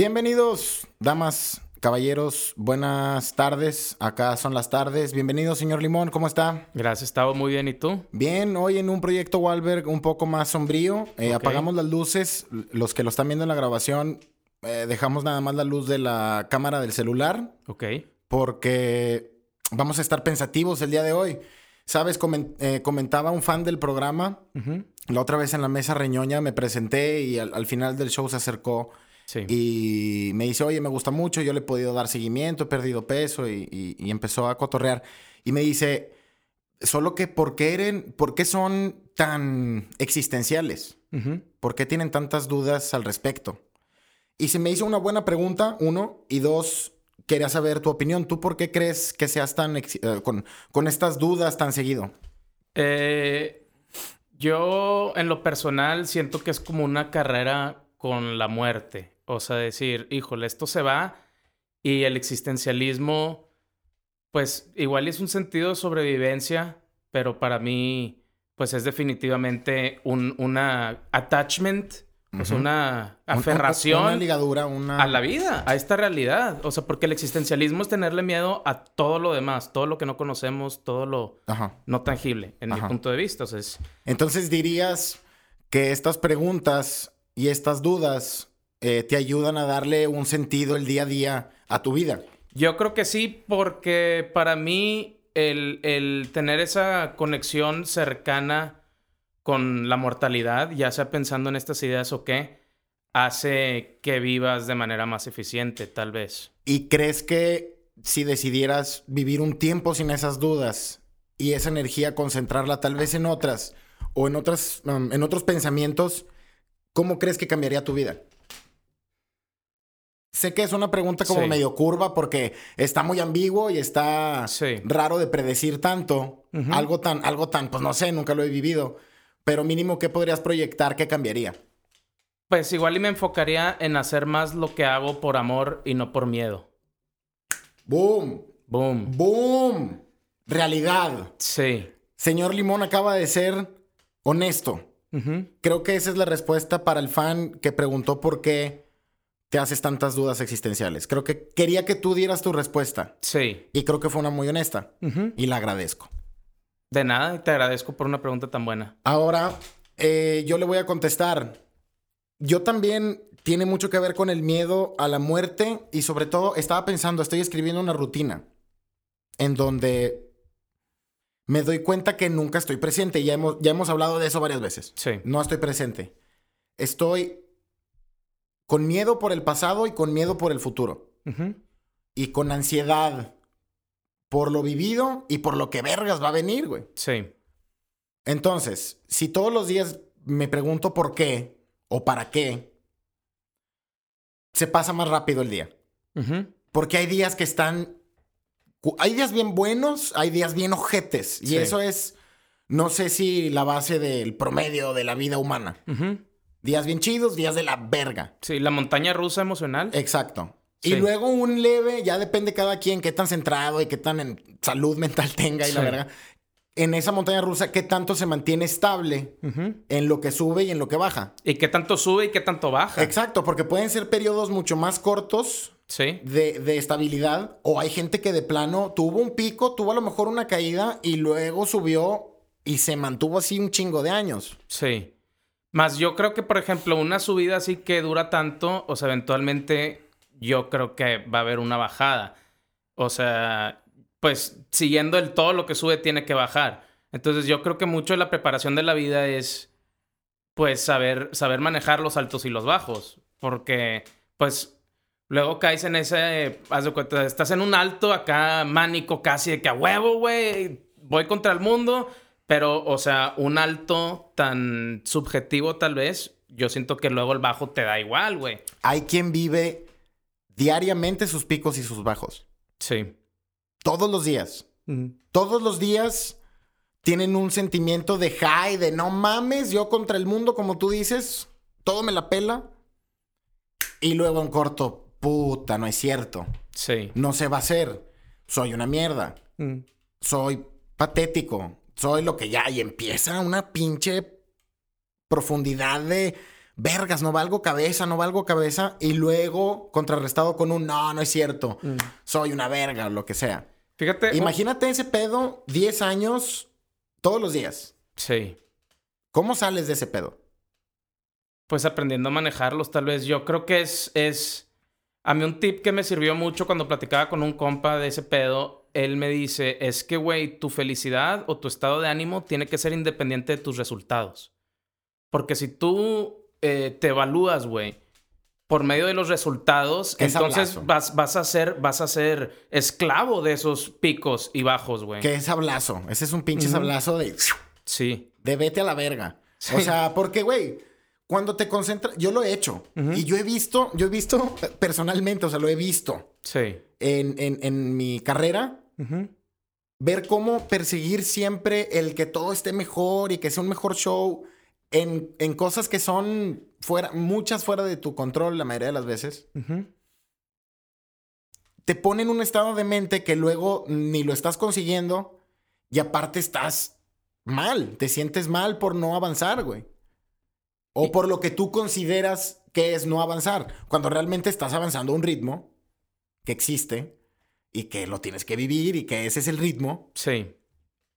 Bienvenidos, damas, caballeros, buenas tardes. Acá son las tardes. Bienvenido, señor Limón, ¿cómo está? Gracias, estaba muy bien. ¿Y tú? Bien, hoy en un proyecto Walberg un poco más sombrío. Eh. Apagamos las luces. Los que lo están viendo en la grabación, eh, dejamos nada más la luz de la cámara del celular Ok. porque vamos a estar pensativos el día de hoy. Sabes, Comen- eh, comentaba un fan del programa. La otra vez en la mesa reñoña me presenté y al, al final del show se acercó Sí. y me dice, oye, me gusta mucho, yo le he podido dar seguimiento, he perdido peso y, y- y empezó a cotorrear. Y me dice, solo que, ¿por qué, eren- ¿por qué son tan existenciales? Ujú. ¿Por qué tienen tantas dudas al respecto? Y se me hizo una buena pregunta, uno, y dos, quería saber tu opinión. ¿Tú por qué crees que seas tan eh, con, con estas dudas tan seguido? Eh, yo, en lo personal, siento que es como una carrera con la muerte. O sea, decir, híjole, esto se va y el existencialismo, pues igual es un sentido de sobrevivencia, pero para mí, pues es definitivamente un, una attachment, pues una Un- un- aferración. Una ligadura, una... a la vida, a esta realidad. O sea, porque el existencialismo es tenerle miedo a todo lo demás, todo lo que no conocemos, todo lo Ajá. no tangible, en Ajá. mi punto de vista. O sea, es- Entonces dirías que estas preguntas y estas dudas eh, te ayudan a darle un sentido el día a día a tu vida. yo creo que sí, porque para mí el, el tener esa conexión cercana con la mortalidad, ya sea pensando en estas ideas o qué, hace que vivas de manera más eficiente, tal vez. ¿Y crees que si decidieras vivir un tiempo sin esas dudas y esa energía concentrarla tal vez en otras o en otras um, en otros pensamientos, cómo crees que cambiaría tu vida? Sé que es una pregunta como Sí. medio curva porque está muy ambiguo y está Sí. raro de predecir tanto. Algo tan, algo tan, pues no sé, nunca lo he vivido. Pero mínimo, ¿qué podrías proyectar que cambiaría? Pues igual y me enfocaría en hacer más lo que hago por amor y no por miedo. ¡Boom! Boom. ¡Boom! Realidad. Sí. Señor Limón acaba de ser honesto. Creo que esa es la respuesta para el fan que preguntó por qué te haces tantas dudas existenciales. Creo que quería que tú dieras tu respuesta. Sí. Y creo que fue una muy honesta. Y la agradezco. De nada, y te agradezco por una pregunta tan buena. Ahora, eh, yo le voy a contestar. Yo también tiene mucho que ver con el miedo a la muerte y sobre todo estaba pensando, estoy escribiendo una rutina en donde me doy cuenta que nunca estoy presente. Ya hemos, ya hemos hablado de eso varias veces. Sí. No estoy presente. Estoy con miedo por el pasado y con miedo por el futuro. Y con ansiedad por lo vivido y por lo que vergas va a venir, güey. Sí. Entonces, si todos los días me pregunto por qué o para qué, se pasa más rápido el día. Porque hay días que están... Hay días bien buenos, hay días bien ojetes. Y Sí. eso es, no sé si la base del promedio de la vida humana. Ujú. Días bien chidos, días de la verga. Sí, la montaña rusa emocional. Exacto. Sí. Y luego un leve, ya depende cada quien qué tan centrado y qué tan en salud mental tenga y la verga. En esa montaña rusa, qué tanto se mantiene estable en lo que sube y en lo que baja. ¿Y qué tanto sube y qué tanto baja? Exacto, porque pueden ser periodos mucho más cortos Sí. de, de estabilidad o hay gente que de plano tuvo un pico, tuvo a lo mejor una caída y luego subió y se mantuvo así un chingo de años. Sí. Más yo creo que, por ejemplo, una subida así que dura tanto, o sea, eventualmente yo creo que va a haber una bajada. O sea, pues siguiendo el todo lo que sube tiene que bajar. Entonces yo creo que mucho de la preparación de la vida es, pues, saber, saber manejar los altos y los bajos. Porque, pues, luego caes en ese, haz de cuenta, estás en un alto acá mánico casi de que a huevo, güey, voy contra el mundo. Pero, o sea, un alto tan subjetivo tal vez, yo siento que luego el bajo te da igual, güey. Hay quien vive diariamente sus picos y sus bajos. Sí. Todos los días. Todos los días tienen un sentimiento de high, de no mames, yo contra el mundo, como tú dices, todo me la pela. Y luego en corto, puta, no es cierto. Sí. No se va a hacer. Soy una mierda. Mm. Soy patético. Soy lo que ya. Y empieza una pinche profundidad de vergas, no valgo cabeza, no valgo cabeza, y luego contrarrestado con un, no, no es cierto, Mm. soy una verga o lo que sea. Fíjate. oh, Imagínate ese pedo 10 años todos los días. Sí. ¿Cómo sales de ese pedo? Pues aprendiendo a manejarlos, tal vez. Yo creo que es, es. A mí un tip que me sirvió mucho cuando platicaba con un compa de ese pedo, él me dice, es que, güey, tu felicidad o tu estado de ánimo tiene que ser independiente de tus resultados. Porque si tú eh, te evalúas, güey, por medio de los resultados, entonces vas, vas, a ser, vas a ser esclavo de esos picos y bajos, güey. Que es sablazo. Ese es un pinche sablazo de, Sí. de vete a la verga. Sí. O sea, porque, güey, cuando te concentras, yo lo he hecho. Y yo he visto, yo he visto personalmente, o sea, lo he visto Sí. en, en, en mi carrera, Ver cómo perseguir siempre el que todo esté mejor y que sea un mejor show en, en cosas que son fuera, muchas fuera de tu control la mayoría de las veces, te pone en un estado de mente que luego ni lo estás consiguiendo y aparte estás mal, te sientes mal por no avanzar, güey. O por lo que tú consideras que es no avanzar, cuando realmente estás avanzando a un ritmo que existe y que lo tienes que vivir y que ese es el ritmo. Sí.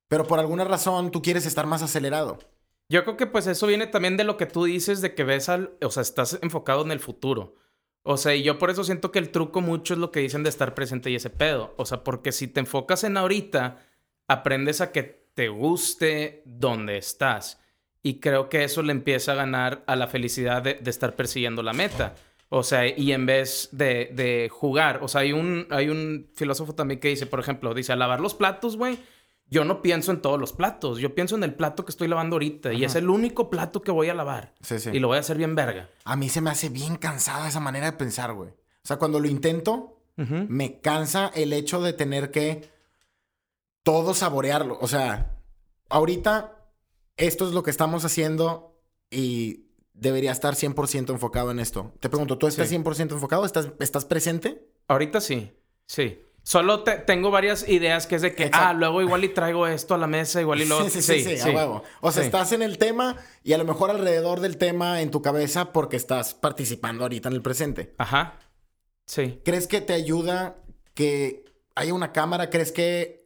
Pero por alguna razón tú quieres estar más acelerado. Yo creo que pues eso viene también de lo que tú dices de que ves al, o sea, estás enfocado en el futuro. O sea, y yo por eso siento que el truco mucho es lo que dicen de estar presente y ese pedo. O sea, porque si te enfocas en ahorita, aprendes a que te guste donde estás. Y creo que eso le empieza a ganar a la felicidad de, de estar persiguiendo la meta. O sea, y en vez de, de jugar, o sea, hay un, hay un filósofo también que dice, por ejemplo, dice, a lavar los platos, güey, yo no pienso en todos los platos, yo pienso en el plato que estoy lavando ahorita y es el único plato que voy a lavar. Sí, sí. Y lo voy a hacer bien verga. A mí se me hace bien cansada esa manera de pensar, güey. O sea, cuando lo intento, me cansa el hecho de tener que todo saborearlo. O sea, ahorita esto es lo que estamos haciendo y debería estar 100% enfocado en esto. Te pregunto, ¿tú estás Sí. 100% enfocado? ¿Estás, ¿Estás presente? Ahorita sí, sí. Solo te- tengo varias ideas que es de que, Exacto. ah, luego igual y traigo esto a la mesa, igual y luego... Sí, sí, sí, sí, a huevo. O sea, Sí. estás en el tema y a lo mejor alrededor del tema en tu cabeza porque estás participando ahorita en el presente. Ajá. Sí. ¿Crees que te ayuda que haya una cámara? ¿Crees que,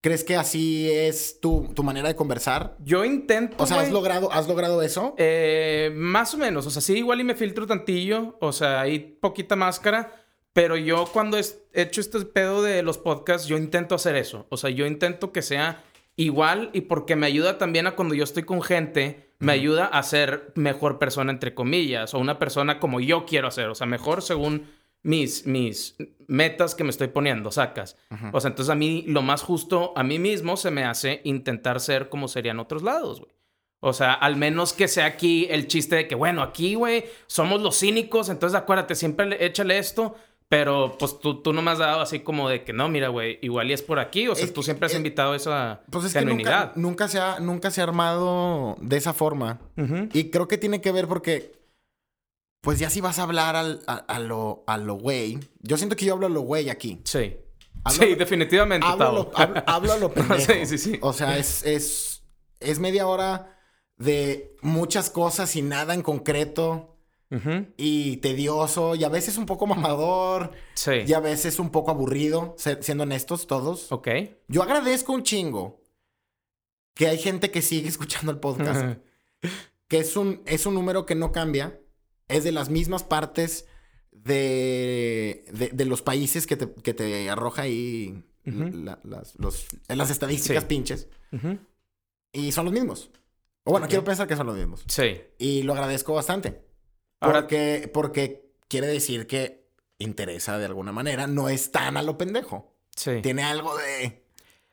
crees que así es tu, tu manera de conversar? Yo intento... O sea, ¿has logrado, ¿has logrado eso? Eh, más o menos, o sea, sí, igual y me filtro tantillo, o sea, hay poquita máscara, pero yo cuando he hecho este pedo de los podcasts, yo intento hacer eso, o sea, yo intento que sea igual y porque me ayuda también a cuando yo estoy con gente, me ayuda a ser mejor persona, entre comillas, o una persona como yo quiero hacer, o sea, mejor según mis, mis metas que me estoy poniendo, sacas. O sea, entonces a mí lo más justo a mí mismo se me hace intentar ser como serían otros lados, güey. O sea, al menos que sea aquí el chiste de que, bueno, aquí, güey, somos los cínicos, entonces acuérdate, siempre le- échale esto, pero pues tú, tú no me has dado así como de que no, mira, güey, igual y es por aquí, o sea, Es tú siempre has es- invitado esa Pues es que nunca, nunca, se ha, nunca se ha armado de esa forma. Y creo que tiene que ver porque, pues ya si vas a hablar al- a, a lo, a lo güey. Yo siento que yo hablo a lo güey aquí. Sí. Hablo- sí, definitivamente, Hablo a lo, hablo, hablo a lo pendejo. Sí, sí, sí. O sea, es, es, es media hora de muchas cosas y nada en concreto. Y tedioso. Y a veces un poco mamador. Sí. Y a veces un poco aburrido. Siendo honestos todos. Ok. Yo agradezco un chingo que hay gente que sigue escuchando el podcast. que es un, es un número que no cambia. Es de las mismas partes de, de, de los países que te, que te arroja ahí la- las, los- las estadísticas Sí. pinches. Y son los mismos. O bueno, quiero pensar que son los mismos. Sí. Y lo agradezco bastante. Ahora- Porque, porque quiere decir que interesa de alguna manera. No es tan a lo pendejo. Sí. Tiene algo de...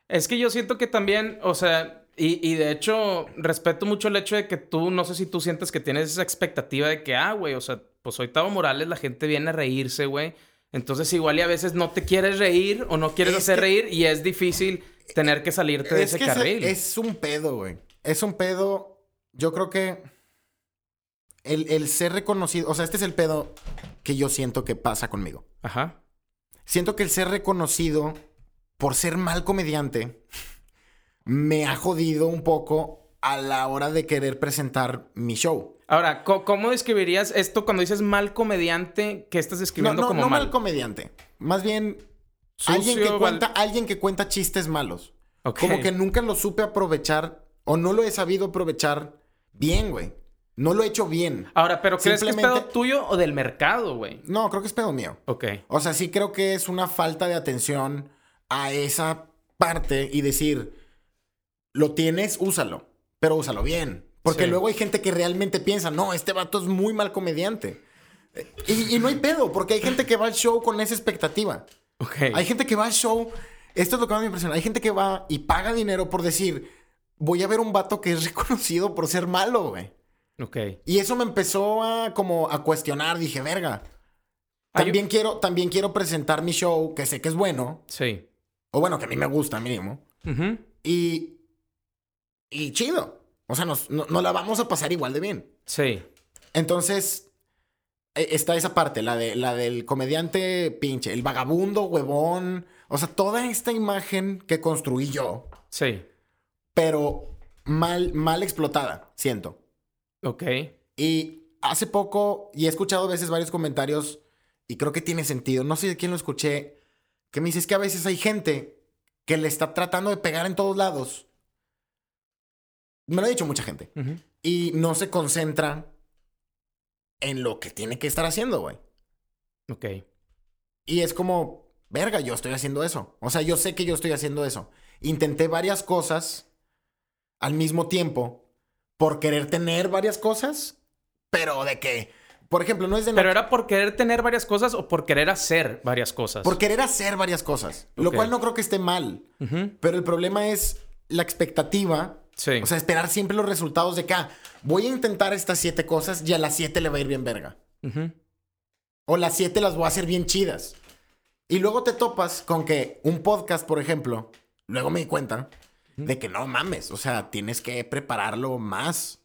Es que yo siento que también, o sea, y, y de hecho, respeto mucho el hecho de que tú, no sé si tú sientes que tienes esa expectativa de que, ah, güey, o sea, pues soy Tavo Morales, la gente viene a reírse, güey. Entonces, igual y a veces no te quieres reír o no quieres Es hacer que- reír y es difícil tener que salirte de Es ese que ese- carril. es un pedo, güey. Es un pedo. Yo creo que el, el ser reconocido. O sea, este es el pedo que yo siento que pasa conmigo. Ajá. Siento que el ser reconocido por ser mal comediante me ha jodido un poco a la hora de querer presentar mi show. Ahora, ¿cómo describirías esto cuando dices mal comediante? ¿Qué estás No, describiendo no, como no mal? mal comediante. Más bien Sucio, alguien que val- cuenta, alguien que cuenta chistes malos. Como que nunca lo supe aprovechar o no lo he sabido aprovechar bien, güey. No lo he hecho bien. Ahora, ¿pero crees que es pedo tuyo o del mercado, güey? No, creo que es pedo mío. Ok. O sea, sí creo que es una falta de atención a esa parte y decir, lo tienes, úsalo, pero úsalo bien. Porque Sí. luego hay gente que realmente piensa, no, este vato es muy mal comediante. Eh, Y, y no hay pedo, porque hay gente que va al show con esa expectativa. Ok. Hay gente que va al show, esto es lo que más me impresiona, hay gente que va y paga dinero por decir, voy a ver un vato que es reconocido por ser malo, güey. Ok. Y eso me empezó a como a cuestionar, dije, verga. También quiero, también quiero presentar mi show, que sé que es bueno, Sí. o bueno, que a mí me gusta mínimo, Ujú. y, y chido. O sea, nos, no- nos la vamos a pasar igual de bien. Sí. Entonces, e- está esa parte, la, de, la del comediante pinche, el vagabundo, huevón. O sea, toda esta imagen que construí yo, Sí. pero mal, mal explotada, siento. Ok. Y hace poco, y he escuchado a veces varios comentarios, y creo que tiene sentido, no sé de quién lo escuché, que me dice es que a veces hay gente que le está tratando de pegar en todos lados. Me lo ha dicho mucha gente. Y no se concentra en lo que tiene que estar haciendo, güey. Ok. Y es como, verga, yo estoy haciendo eso. O sea, yo sé que yo estoy haciendo eso. Intenté varias cosas al mismo tiempo por querer tener varias cosas, pero de que, por ejemplo, no es de ¿Pero era por querer tener varias cosas o por querer hacer varias cosas? por querer hacer varias cosas, lo cual no creo que esté mal, pero el problema es la expectativa, Sí. o sea, esperar siempre los resultados de que ah, voy a intentar estas siete cosas y a las siete le va a ir bien verga. Ujú. O las siete las voy a hacer bien chidas. Y luego te topas con que un podcast, por ejemplo, luego me di cuenta de que no mames, o sea, tienes que prepararlo más.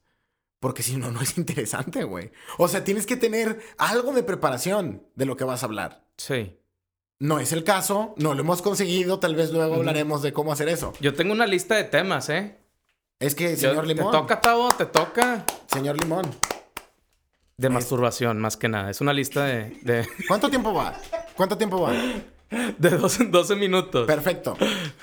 Porque si no, no es interesante, güey. O sea, tienes que tener algo de preparación de lo que vas a hablar. Sí. No es el caso, no lo hemos conseguido, tal vez luego hablaremos de cómo hacer eso. Yo tengo una lista de temas, ¿eh? Es que, Yo- señor Limón, Te toca, Tavo, te toca. señor Limón, De masturbación, más que nada. Es una lista de, de, ¿cuánto tiempo va? ¿Cuánto tiempo va? de 12, 12 minutos. Perfecto,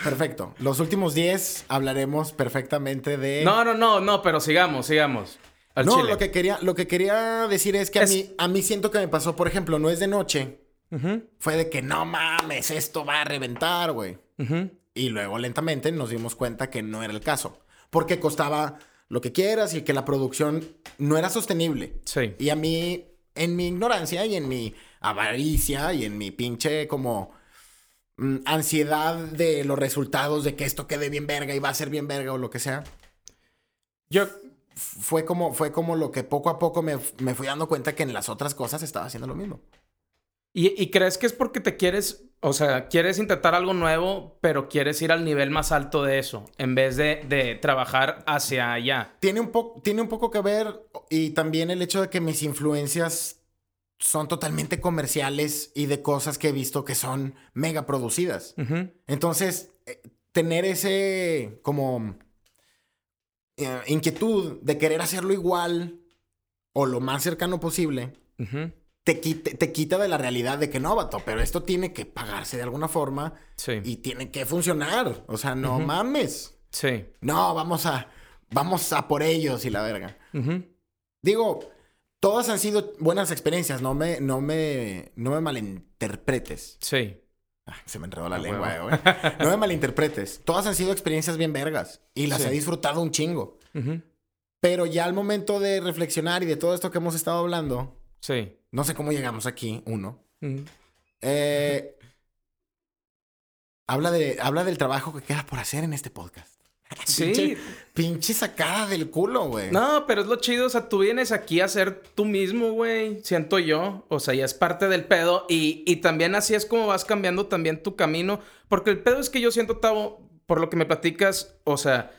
perfecto. Los últimos 10 hablaremos perfectamente de... No, no, no, no, pero sigamos, sigamos. Al no, chile. lo que, quería, lo que quería decir es que Es- a, mí, a mí siento que me pasó, por ejemplo, no es de noche, fue de que no mames, esto va a reventar, güey. Y luego lentamente nos dimos cuenta que no era el caso, porque costaba lo que quieras y que la producción no era sostenible. Sí. Y a mí, en mi ignorancia y en mi avaricia y en mi pinche como mm, ansiedad de los resultados de que esto quede bien verga y va a ser bien verga o lo que sea, Yo, fue como, fue como lo que poco a poco me, me fui dando cuenta que en las otras cosas estaba haciendo lo mismo. ¿y, y crees que es porque te quieres, o sea, quieres intentar algo nuevo, pero quieres ir al nivel más alto de eso, en vez de, de trabajar hacia allá? Tiene un, po- tiene un poco que ver y también el hecho de que mis influencias son totalmente comerciales y de cosas que he visto que son mega producidas. Entonces, eh, tener ese como eh, inquietud de querer hacerlo igual o lo más cercano posible. Te quita, te quita de la realidad de que no, vato, pero esto tiene que pagarse de alguna forma Sí. y tiene que funcionar. O sea, no mames. Sí. No, vamos a, vamos a por ellos y la verga. Digo, todas han sido buenas experiencias, no me, no me, no me malinterpretes. Sí. Ah, se me enredó la Ah, lengua, eh, güey. No me malinterpretes. Todas han sido experiencias bien vergas y las Sí. he disfrutado un chingo. Pero ya al momento de reflexionar y de todo esto que hemos estado hablando, Sí. No sé cómo llegamos aquí, uno. Eh, habla, de, habla del trabajo que queda por hacer en este podcast. Sí. Pinche, pinche sacada del culo, güey. No, pero es lo chido, o sea, tú vienes aquí a ser tú mismo, güey, siento yo, o sea, ya es parte del pedo y, y también así es como vas cambiando también tu camino, porque el pedo es que yo siento, Tavo, por lo que me platicas, o sea,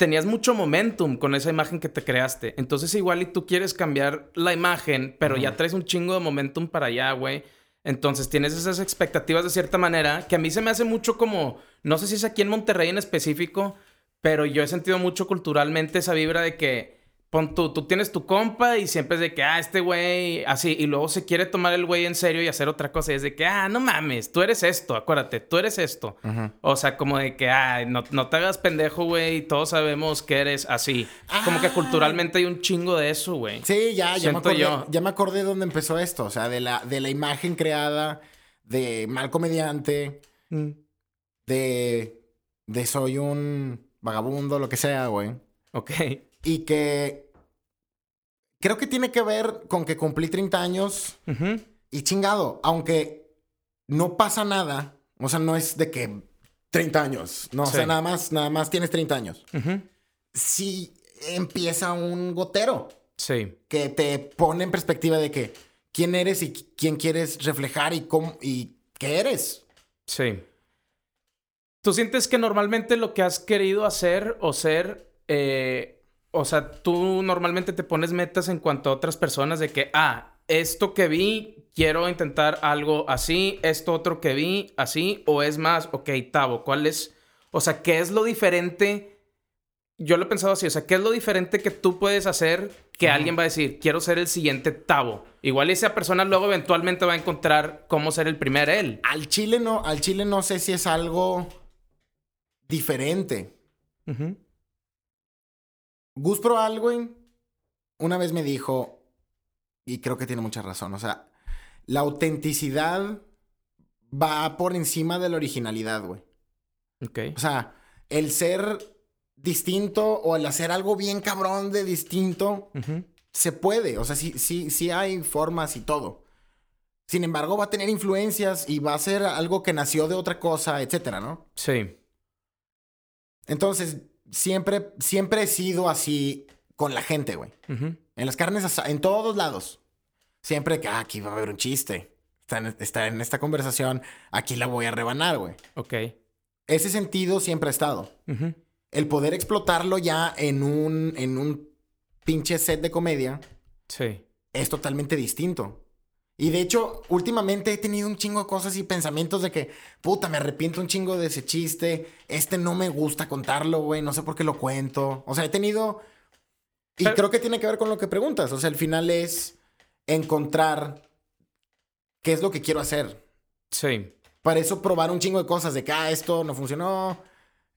tenías mucho momentum con esa imagen que te creaste, entonces igual y tú quieres cambiar la imagen, pero ya traes un chingo de momentum para allá, güey. Entonces tienes esas expectativas de cierta manera que a mí se me hace mucho como, no sé si es aquí en Monterrey en específico, pero yo he sentido mucho culturalmente esa vibra de que, pon tú, tú tienes tu compa y siempre es de que, ah, este güey, así, y luego se quiere tomar el güey en serio y hacer otra cosa, y es de que, ah, no mames, tú eres esto, acuérdate, tú eres esto. O sea, como de que, ah, no, no te hagas pendejo, güey, todos sabemos que eres así. Como que Ah. culturalmente hay un chingo de eso, güey. Sí, ya, ya me, acordé, yo. ya me acordé de dónde empezó esto. O sea, de la, de la imagen creada de mal comediante, Mm. de, de soy un vagabundo, lo que sea, güey. Ok. Y que creo que tiene que ver con que cumplí 30 años y chingado, aunque no pasa nada, o sea, no es de que 30 años, no, o Sí. sea, nada más, nada más tienes 30 años. Ujú. Sí empieza un gotero Sí. que te pone en perspectiva de que quién eres y quién quieres reflejar y cómo y qué eres. Sí. ¿Tú sientes que normalmente lo que has querido hacer o ser, eh, o sea, tú normalmente te pones metas en cuanto a otras personas de que, ah, esto que vi, quiero intentar algo así, esto otro que vi, así, o es más, ok, Tavo, ¿cuál es? O sea, ¿qué es lo diferente? Yo lo he pensado así, o sea, ¿qué es lo diferente que tú puedes hacer que alguien va a decir, quiero ser el siguiente Tavo? Igual esa persona luego eventualmente va a encontrar cómo ser el primer él. Al chile no, al chile no sé si es algo diferente. Gus Pro Alwyn una vez me dijo, y creo que tiene mucha razón, o sea, la autenticidad va por encima de la originalidad, güey. Ok. O sea, el ser distinto o el hacer algo bien cabrón de distinto, se puede. O sea, sí, sí, sí hay formas y todo. Sin embargo, va a tener influencias y va a ser algo que nació de otra cosa, etcétera, ¿no? Sí. Entonces, siempre, siempre he sido así con la gente, güey. En las carnes, en todos lados. Siempre que, ah, aquí va a haber un chiste. Está en, está en esta conversación, aquí la voy a rebanar, güey. Ok. Ese sentido siempre ha estado. El poder explotarlo ya en un, en un pinche set de comedia Sí. es totalmente distinto. Y de hecho, últimamente he tenido un chingo de cosas y pensamientos de que, puta, me arrepiento un chingo de ese chiste. Este no me gusta contarlo, güey. No sé por qué lo cuento. O sea, he tenido. Y Pero- creo que tiene que ver con lo que preguntas. O sea, al final es encontrar qué es lo que quiero hacer. Sí. Para eso probar un chingo de cosas de que, ah, esto no funcionó,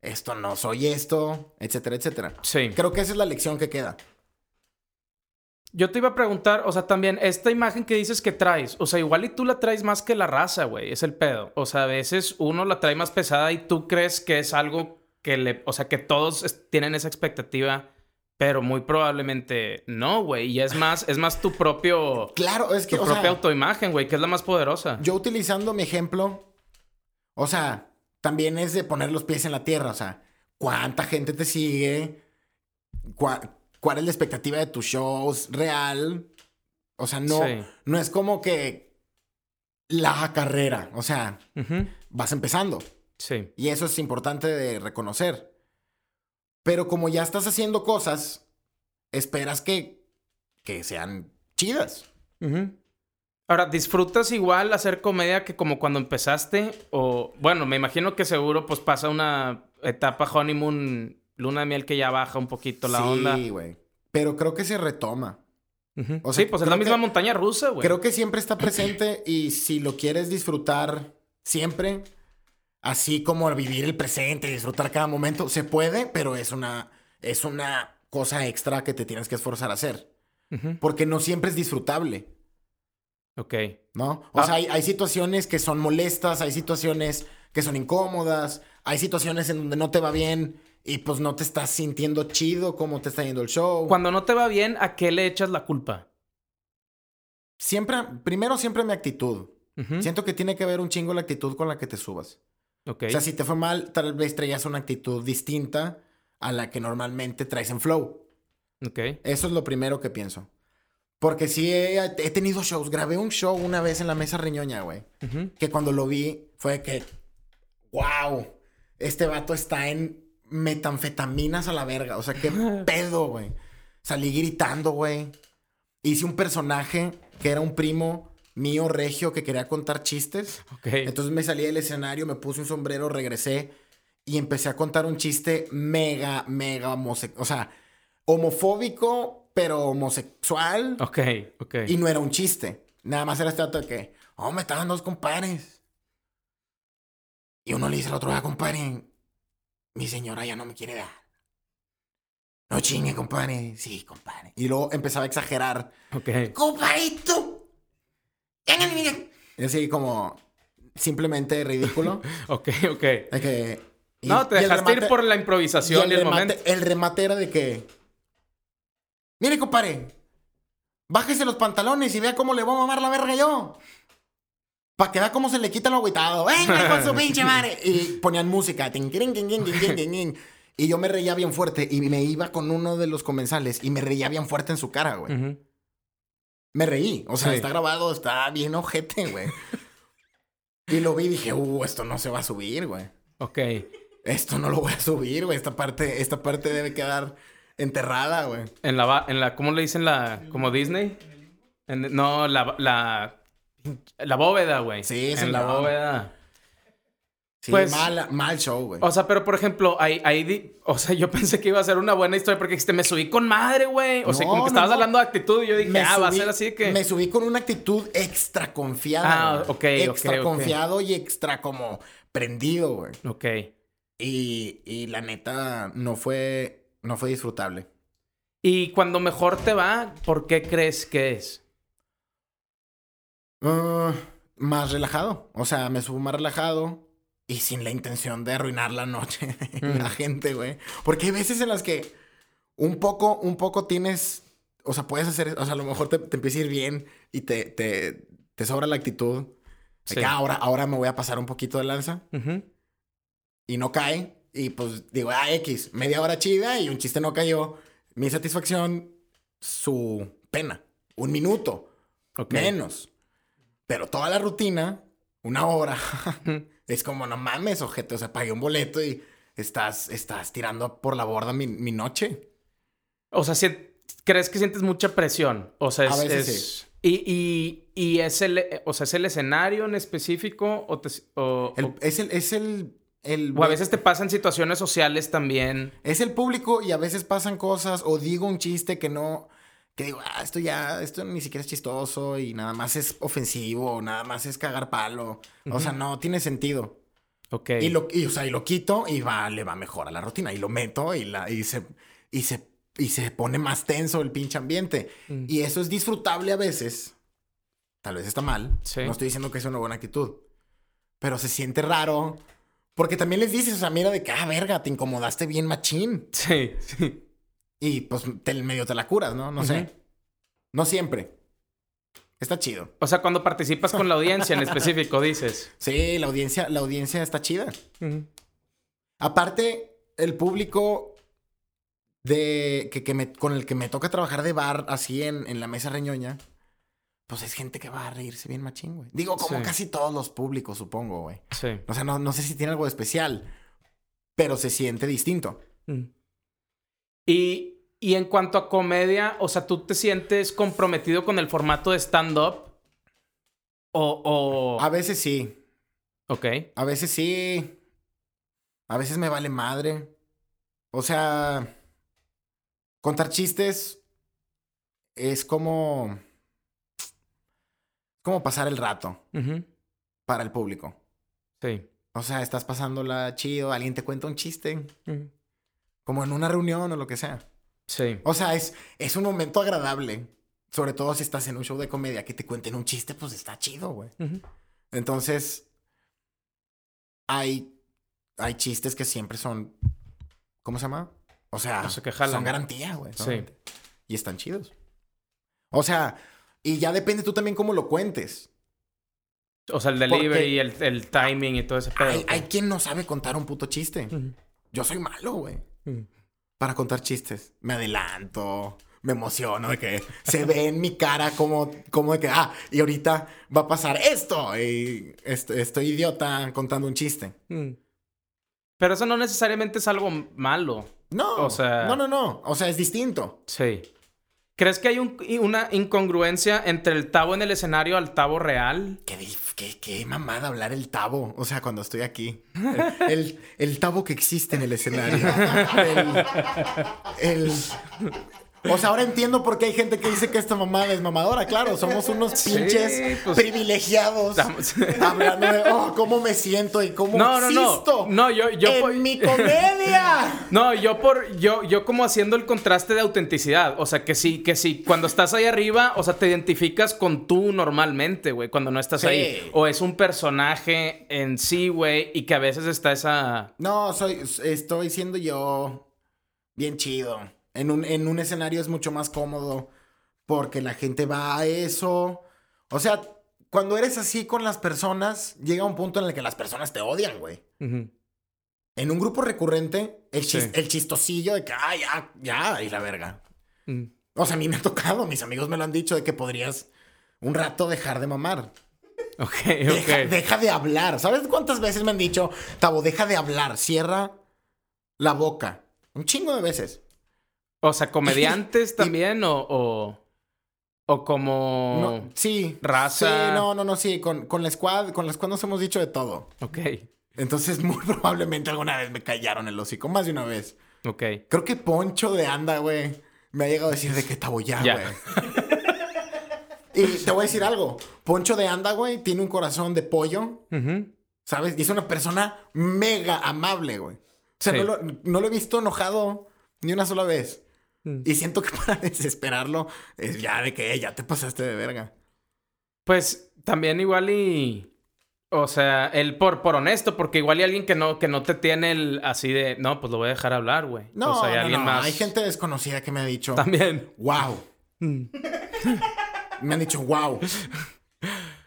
esto no soy esto, etcétera, etcétera. Sí. Creo que esa es la lección que queda. Yo te iba a preguntar, o sea, también, esta imagen que dices que traes, o sea, igual y tú la traes más que la raza, güey, es el pedo. O sea, a veces uno la trae más pesada y tú crees que es algo que le, o sea, que todos tienen esa expectativa, pero muy probablemente no, güey. Y es más, es más tu propio, Claro, es que, tu o propia sea, autoimagen, güey, que es la más poderosa. yo utilizando mi ejemplo, o sea, también es de poner los pies en la tierra, o sea, cuánta gente te sigue, Cuá- cuál es la expectativa de tus shows real, o sea, no, Sí. no es como que la carrera, o sea, vas empezando. Sí. Y eso es importante de reconocer. Pero como ya estás haciendo cosas, esperas que, que sean chidas. Ahora, ¿disfrutas igual hacer comedia que como cuando empezaste? O, bueno, me imagino que seguro pues pasa una etapa honeymoon, luna de miel que ya baja un poquito la onda. Sí, güey. Pero creo que se retoma. O sea, sí, pues es la misma que- montaña rusa, güey. Creo que siempre está presente y si lo quieres disfrutar siempre, así como vivir el presente, disfrutar cada momento, se puede, pero es una, es una cosa extra que te tienes que esforzar a hacer. Porque no siempre es disfrutable. Ok. ¿no? O Ah. sea, hay, hay situaciones que son molestas, hay situaciones que son incómodas, hay situaciones en donde no te va bien y pues no te estás sintiendo chido cómo te está yendo el show. Cuando no te va bien, ¿a qué le echas la culpa? Siempre, primero siempre mi actitud. Siento que tiene que ver un chingo la actitud con la que te subas. Ok. O sea, si te fue mal, tal vez traías una actitud distinta a la que normalmente traes en flow. Ok. Eso es lo primero que pienso. Porque sí he, he tenido shows. Grabé un show una vez en la mesa riñoña, güey. Que cuando lo vi fue que, wow, este vato está en metanfetaminas a la verga. O sea, qué pedo, güey. Salí gritando, güey. Hice un personaje que era un primo mío regio que quería contar chistes. Ok. Entonces me salí del escenario, me puse un sombrero, regresé y empecé a contar un chiste mega, mega homosexual. O sea, homofóbico, pero homosexual. Ok, ok. Y no era un chiste. Nada más era este dato de que, oh, me estaban dos compadres. Y uno le dice al otro, ah, compadre, mi señora ya no me quiere dar. No chingue, compadre. Sí, compadre. Y luego empezaba a exagerar. Ok. ¡Compadrito! Y así como simplemente ridículo. ok, ok. De que, y- no, te dejaste ir por la y improvisación y el, remate, momento. el remate era de que. Mire, compadre. Bájese los pantalones y vea cómo le voy a mamar la verga yo. Para que vea cómo se le quita lo agüitado. ¡Venga, con su pinche madre! Y ponían música. tin, tin, tin. Y yo me reía bien fuerte. Y me iba con uno de los comensales. Y me reía bien fuerte en su cara, güey. Me reí. O sea, Sí. está grabado, está bien ojete, güey. y lo vi y dije, uh, esto no se va a subir, güey. Ok. Esto no lo voy a subir, güey. Esta parte, esta parte debe quedar enterrada, güey. En la, en la, ¿cómo le dicen la, como Disney? En- no, la, la, la bóveda, güey. Sí, En señor. la bóveda. Sí, Pues- mal, mal show, güey. O sea, pero por ejemplo, ahí, ahí o sea, yo pensé que iba a ser una buena historia porque dijiste, me subí con madre, güey. O sea, como que no, estabas no. hablando de actitud y yo dije, Me ah, va a subí- ser así de que. Me subí con una actitud extra confiada. Ah, ok, ok, Extra confiado y extra como prendido, güey. Ok. Y, y la neta no fue, no fue disfrutable. Y cuando mejor te va, ¿por qué crees que es? Ah, más relajado. O sea, me subo más relajado y sin la intención de arruinar la noche la Mm. gente, güey. Porque hay veces en las que un poco, un poco tienes, o sea, puedes hacer, o sea, a lo mejor te, te empieza a ir bien y te, te, te sobra la actitud. De Sí. que "Ah, ahora, ahora me voy a pasar un poquito de lanza y no cae. Y pues digo, ah, X, media hora chida y un chiste no cayó. Mi satisfacción, su pena. Un minuto. Ok. Menos. Pero toda la rutina, una hora, es como, no mames, ojete. O sea, pagué un boleto y estás, estás tirando por la borda mi, mi noche. O sea, si- ¿crees que sientes mucha presión? O sea, es... A veces es- Y, y, y es el, o sea, ¿es el escenario en específico? O, te- o- El- o- es el, es el, el- o a veces te pasan situaciones sociales también. Es el público y a veces pasan cosas o digo un chiste que no, que digo, ah, esto ya, esto ni siquiera es chistoso y nada más es ofensivo, nada más es cagar palo. O sea, no tiene sentido. Ok. Y lo, y, o sea, y lo quito y va, le va mejor a la rutina. Y lo meto y, la, y, se, y, se, y se pone más tenso el pinche ambiente. Mm. Y eso es disfrutable a veces. Tal vez está mal. Sí. No estoy diciendo que es una buena actitud. Pero se siente raro. Porque también les dices, o sea, mira de que, ah, verga, te incomodaste bien machín. Sí, sí. Y pues te, medio te la curas, ¿no? No sé. No siempre. Está chido. O sea, cuando participas con la audiencia en específico, dices. Sí, la audiencia, la audiencia está chida. Aparte, el público de que, que me, con el que me toca trabajar de bar así en, en la mesa reñoña, pues es gente que va a reírse bien machín, güey. Digo, como Sí. casi todos los públicos, supongo, güey. Sí. O sea, no, no sé si tiene algo de especial, pero se siente distinto. Mm. Y, y en cuanto a comedia, o sea, ¿tú te sientes comprometido con el formato de stand-up? O, o... A veces sí, Ok. a veces sí, a veces me vale madre. O sea, contar chistes es como... como pasar el rato para el público. Sí. O sea, estás pasándola chido, alguien te cuenta un chiste, como en una reunión o lo que sea. Sí. O sea, es, es un momento agradable. Sobre todo si estás en un show de comedia, que te cuenten un chiste, pues está chido, güey. Entonces, hay, hay chistes que siempre son, ¿cómo se llama? O sea, O sea, que jalan. son garantía, güey. Sí. Y están chidos. O sea, y ya depende tú también cómo lo cuentes. O sea, el delivery, el, el timing y todo ese pedo. Hay, quien no sabe contar un puto chiste. Yo soy malo, güey. Para contar chistes. Me adelanto, me emociono de que se ve en mi cara como, como de que, ah, y ahorita va a pasar esto. Y est- estoy idiota contando un chiste. Mm. Pero eso no necesariamente es algo malo. No, O sea- no, no, no. O sea, es distinto. Sí. ¿Crees que hay un- una incongruencia entre el tabo en el escenario al tabo real? Qué, qué, qué mamada hablar el tabo. O sea, cuando estoy aquí. El, el, el tabo que existe en el escenario. El, el- O sea, ahora entiendo por qué hay gente que dice que esta mamada es mamadora. Claro, somos unos Sí, pinches pues, privilegiados. estamos- Hablando de, oh, cómo me siento y cómo No, no, no. No, yo- yo En por- mi comedia. No, yo por yo yo como haciendo el contraste de autenticidad, o sea, que sí, que sí, cuando estás ahí arriba, o sea, te identificas con tú normalmente, güey, cuando no estás Sí. ahí, o es un personaje en sí, güey, y que a veces está esa No, soy, estoy siendo yo bien chido. En un, en un escenario es mucho más cómodo porque la gente va a eso. O sea, cuando eres así con las personas, llega un punto en el que las personas te odian, güey. En un grupo recurrente, el, chis- Sí. el chistosillo de que, ah, ya, ya, y la verga. Mm. O sea, a mí me ha tocado, mis amigos me lo han dicho, de que podrías un rato dejar de mamar. Ok, Deja, ok. deja de hablar. ¿Sabes cuántas veces me han dicho, Tabo, deja de hablar, cierra la boca? Un chingo de veces. O sea, comediantes también o, o o como No, sí. raza. Sí, no, no, no, sí. Con, con la squad, con la squad nos hemos dicho de todo. Ok. Entonces, muy probablemente alguna vez me callaron el hocico, más de una vez. Ok. Creo que Poncho de Anda, güey, me ha llegado a decir de que Tabo ya, Ya. güey. y te voy a decir algo. Poncho de Anda, güey, tiene un corazón de pollo. ¿Sabes? Y es una persona mega amable, güey. O sea, Sí. no, lo, no lo he visto enojado ni una sola vez. Mm. Y siento que para desesperarlo es ya de que "Eh, ya te pasaste de verga. Pues también igual y. O sea, el por, por honesto, porque igual y alguien que no, que no te tiene el así de. No, pues lo voy a dejar hablar, güey. No, o sea, hay no, alguien no. más. Hay gente desconocida que me ha dicho, También. wow. Mm. Me han dicho, wow.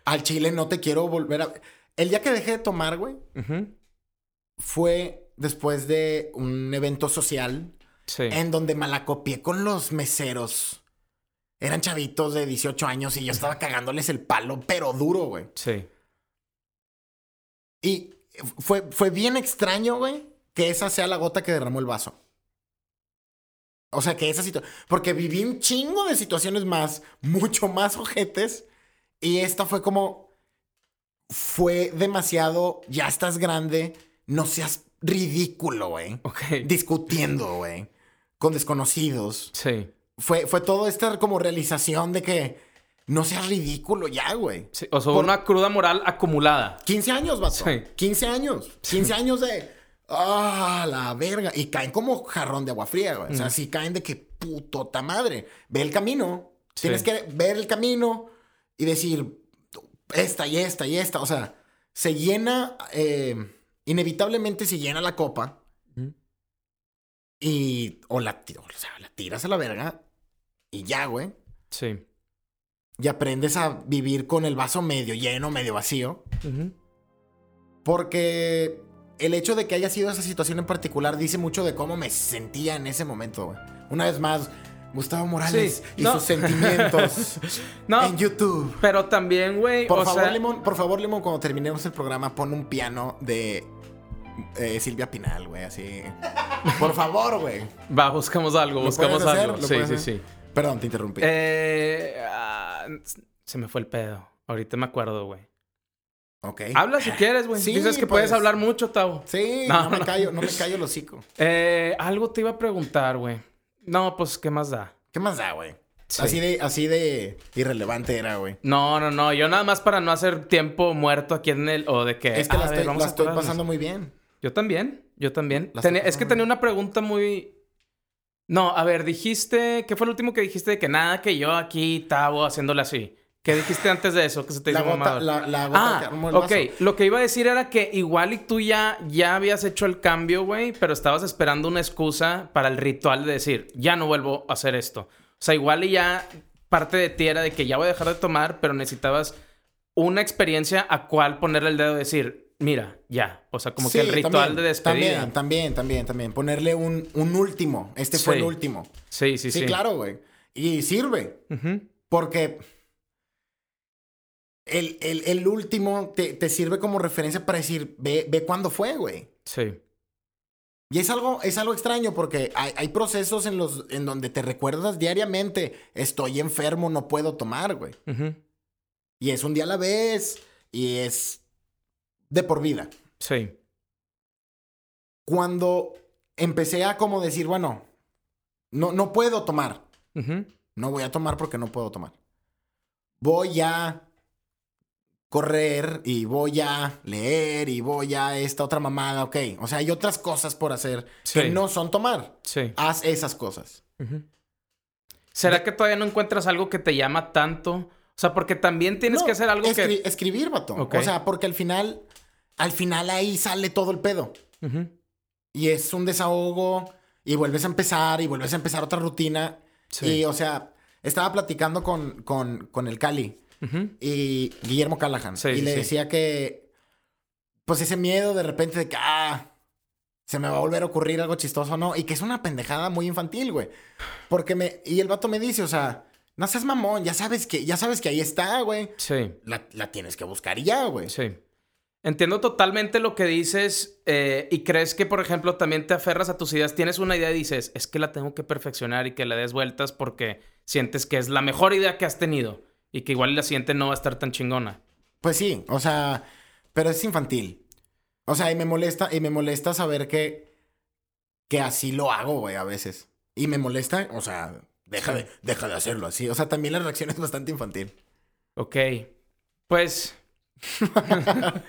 Al chile no te quiero volver a... El día que dejé de tomar, güey, fue después de un evento social Sí. en donde malacopié con los meseros. Eran chavitos de 18 años y yo estaba cagándoles el palo, pero duro, güey. Sí. Y fue, fue bien extraño, güey, que esa sea la gota que derramó el vaso. O sea, que esa situación... Porque viví un chingo de situaciones más, mucho más ojetes. Y esta fue como... Fue demasiado... Ya estás grande. No seas ridículo, güey. Ok. Discutiendo, güey. Con desconocidos. Sí. Fue, fue toda esta como realización de que... No seas ridículo ya, güey. Sí, O sea, Por- una cruda moral acumulada. 15 años, vato. Sí. 15 años. 15 años de. ¡Ah, la verga! Y caen como jarrón de agua fría, güey. O sea, sí caen de que putota madre. Ve el camino. Sí. Tienes que ver el camino y decir esta y esta y esta. O sea, se llena. eh, inevitablemente se llena la copa. Y. O la, o sea, la tiras a la verga y ya, güey. Sí. Y aprendes a vivir con el vaso medio lleno, medio vacío. Porque el hecho de que haya sido esa situación en particular dice mucho de cómo me sentía en ese momento, güey. Una vez más, Gustavo Morales Sí, y no. sus sentimientos No, en YouTube. pero también, güey. Por o favor, sea, Limón, por favor, Limón, cuando terminemos el programa, pon un piano de eh, Silvia Pinal, güey, así. Por favor, güey. Va, buscamos algo, ¿Lo buscamos puedes hacer? algo. ¿Lo Sí, puedes sí, hacer? sí. Perdón, te interrumpí. Eh, ah, se me fue el pedo. Ahorita me acuerdo, güey. ok. Habla si quieres, güey. Sí, Dices que puedes pues. hablar mucho, Tavo. Sí, No, no, me no. callo, no me callo el hocico. Eh, algo te iba a preguntar, güey. No, pues, ¿qué más da? ¿Qué más da, güey? Sí. Así de, así de irrelevante era, güey. No, no, no. Yo nada más para no hacer tiempo muerto aquí en el... O de que... Es que ah, la a ver, estoy, vamos la a estoy pasando muy bien. Yo también. Yo también. La Tenía- es que tenía una pregunta muy... No, a ver, dijiste... ¿Qué fue lo último que dijiste? De que nada, que yo aquí, Tavo, haciéndole así. ¿Qué dijiste antes de eso? Que se te La hizo gota, la, la gota que Ah, armó el ok. vaso. Lo que iba a decir era que igual y tú ya, ya habías hecho el cambio, güey, pero estabas esperando una excusa para el ritual de decir, ya no vuelvo a hacer esto. O sea, igual y ya parte de ti era de que ya voy a dejar de tomar, pero necesitabas una experiencia a cual ponerle el dedo y decir, mira, ya. O sea, como que el ritual también, de despedida. También, también, también, también. Ponerle un, un último. Este fue el último. Sí, sí, Sí, sí. claro, güey. Y sirve. Porque el, el- el último te, te sirve como referencia para decir, ve, ve cuándo fue, güey. Sí. Y es algo, es algo extraño porque hay, hay procesos en, los, en donde te recuerdas diariamente, estoy enfermo, no puedo tomar, güey. Y es un día a la vez. y es de por vida. Sí. Cuando empecé a como decir, bueno, no, no puedo tomar. No voy a tomar porque no puedo tomar. Voy a correr y voy a leer y voy a esta otra mamada, ok. O sea, hay otras cosas por hacer Sí. que no son tomar. Sí. Haz esas cosas. ¿Será que todavía no encuentras algo que te llama tanto? O sea, porque también tienes No, que hacer algo escri- que... Escribir, vato. O sea, porque al final, al final ahí sale todo el pedo. Y es un desahogo y vuelves a empezar y vuelves a empezar otra rutina. Sí. Y, o sea, estaba platicando con, con, con el Cali y Guillermo Callahan. Sí, y sí, le decía que, pues ese miedo de repente de que, ah, se me va a volver a ocurrir algo chistoso, ¿no? Y que es una pendejada muy infantil, güey. Porque me, y el vato me dice, o sea, no seas mamón, ya sabes que, ya sabes que ahí está, güey. Sí. La, la tienes que buscar y ya, güey. Sí. Entiendo totalmente lo que dices eh, y crees que, por ejemplo, también te aferras a tus ideas. Tienes una idea y dices, es que la tengo que perfeccionar y que le des vueltas porque sientes que es la mejor idea que has tenido y que igual la siguiente no va a estar tan chingona. Pues sí, o sea, pero es infantil. O sea, y me molesta, y me molesta saber que, que así lo hago, güey, a veces. Y me molesta, o sea, deja de, deja de hacerlo así. O sea, también la reacción es bastante infantil. Ok. Pues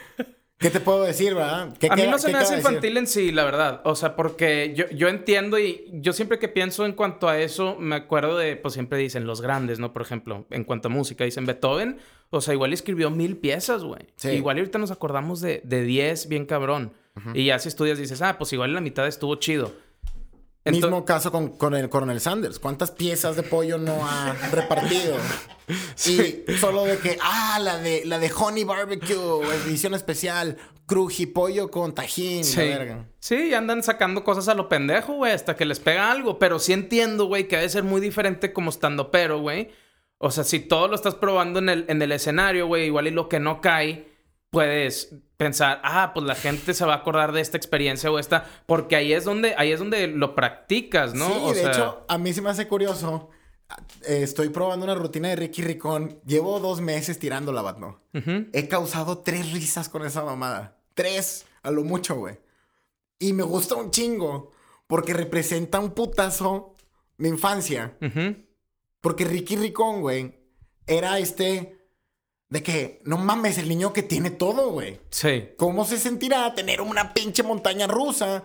¿Qué te puedo decir, verdad? ¿Qué a mí no se me hace decir? infantil en sí, la verdad. O sea, porque yo, yo entiendo y yo siempre que pienso en cuanto a eso, me acuerdo de, pues siempre dicen los grandes, ¿no? Por ejemplo, en cuanto a música, dicen Beethoven, o sea, igual escribió mil piezas, güey. Sí. Igual ahorita nos acordamos de, de 10, bien cabrón. Y ya si estudias dices, ah, pues igual la mitad estuvo chido. Ento- Mismo caso con, con el coronel Sanders. ¿Cuántas piezas de pollo no ha repartido? Y solo de que, ah, la de, la de Honey Barbecue, edición especial, cruji pollo con tajín, Sí. verga. Sí, andan sacando cosas a lo pendejo, güey, hasta que les pega algo. Pero sí entiendo, güey, que debe ser muy diferente como estando pero, güey. O sea, si todo lo estás probando en el, en el escenario, güey, igual y lo que no cae, puedes pensar, ah, pues la gente se va a acordar de esta experiencia o esta, porque ahí es donde, ahí es donde lo practicas, ¿no? Sí, o de sea, hecho, a mí se me hace curioso. Eh, estoy probando una rutina de Ricky Ricón. Llevo dos meses tirando la batno. ujú, He causado tres risas con esa mamada. Tres, a lo mucho, güey. Y me gusta un chingo. Porque representa un putazo mi infancia. Porque Ricky Ricón, güey, era este. De que, no mames, el niño que tiene todo, güey. Sí, ¿Cómo se sentirá tener una pinche montaña rusa?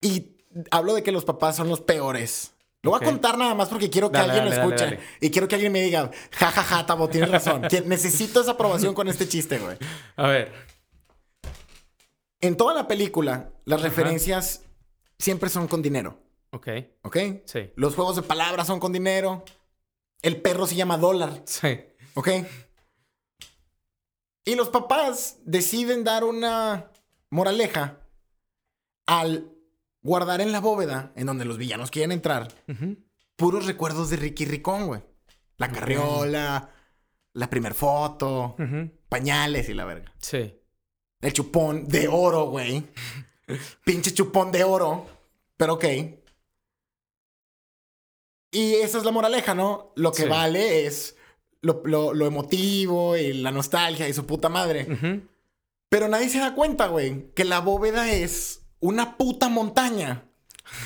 Y hablo de que los papás son los peores. Lo voy a contar nada más porque quiero que Dale, alguien dale, escuche. dale. Y quiero que alguien me diga, jajaja, ja, ja, Tabo, tienes razón. Que necesito esa aprobación con este chiste, güey. a ver, En toda la película, las referencias siempre son con dinero. ok, ¿Ok? sí, Los juegos de palabras son con dinero. El perro se llama dólar. sí, ¿Ok? Y los papás deciden dar una moraleja al guardar en la bóveda, en donde los villanos quieren entrar, puros recuerdos de Ricky Ricón, güey. La carriola, la primer foto, pañales y la verga. sí, El chupón de oro, güey. Pinche chupón de oro. Pero ok. Y esa es la moraleja, ¿no? Lo que Sí. vale es lo, lo- lo emotivo y la nostalgia y su puta madre. Pero nadie se da cuenta, güey, que la bóveda es una puta montaña.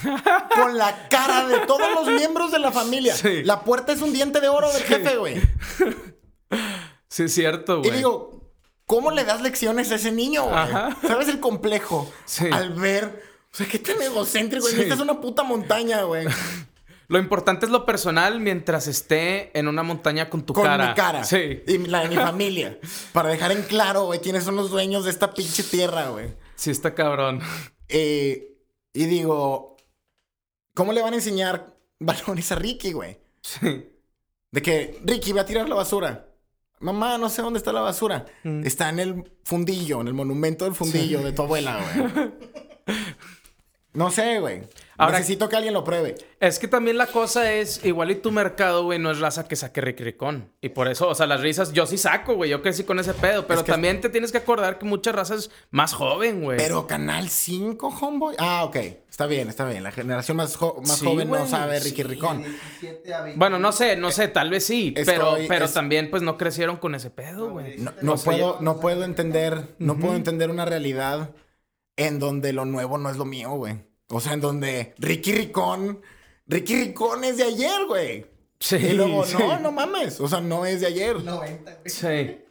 Con la cara de todos los miembros de la familia. Sí. La puerta es un diente de oro del jefe, güey. Sí, es cierto, Y güey. digo, ¿cómo le das lecciones a ese niño, güey? ¿Sabes el complejo? Sí. Al ver. O sea, qué tan egocéntrico. Güey. Esta es una puta montaña, güey. Lo importante es lo personal mientras esté en una montaña con tu Con cara. mi cara. Sí. Y la de mi familia. Para dejar en claro, güey, quiénes son los dueños de esta pinche tierra, güey. Sí, está cabrón. Eh, y digo, ¿cómo le van a enseñar valores a Ricky, güey? Sí. De que, Ricky, va a tirar la basura. Mamá, no sé dónde está la basura. Mm. Está en el fundillo, en el monumento del fundillo de tu abuela, güey. No sé, güey. Ahora- Necesito que alguien lo pruebe. Es que también la cosa es, igual y tu mercado, güey, no es raza que saque Rick Ricón. Y por eso, o sea, las risas, yo sí saco, güey, yo crecí con ese pedo. Pero Es que- también te tienes que acordar que muchas razas más joven, güey. Pero Canal 5, homeboy. Ah, ok. Está bien, está bien. La generación más, jo- más Sí, joven no sabe Ricky Ricón. 17 a 20. Bueno, no sé, no sé, tal vez sí, Estoy- pero, pero es- también pues no crecieron con ese pedo, güey. No, puedo, no puedo entender, no puedo entender una realidad en donde lo nuevo no es lo mío, güey. O sea, en donde Ricky Ricón, Ricky Ricón es de ayer, güey. Sí, Y luego, sí. no, no mames. O sea, no es de ayer. 90, güey. Sí.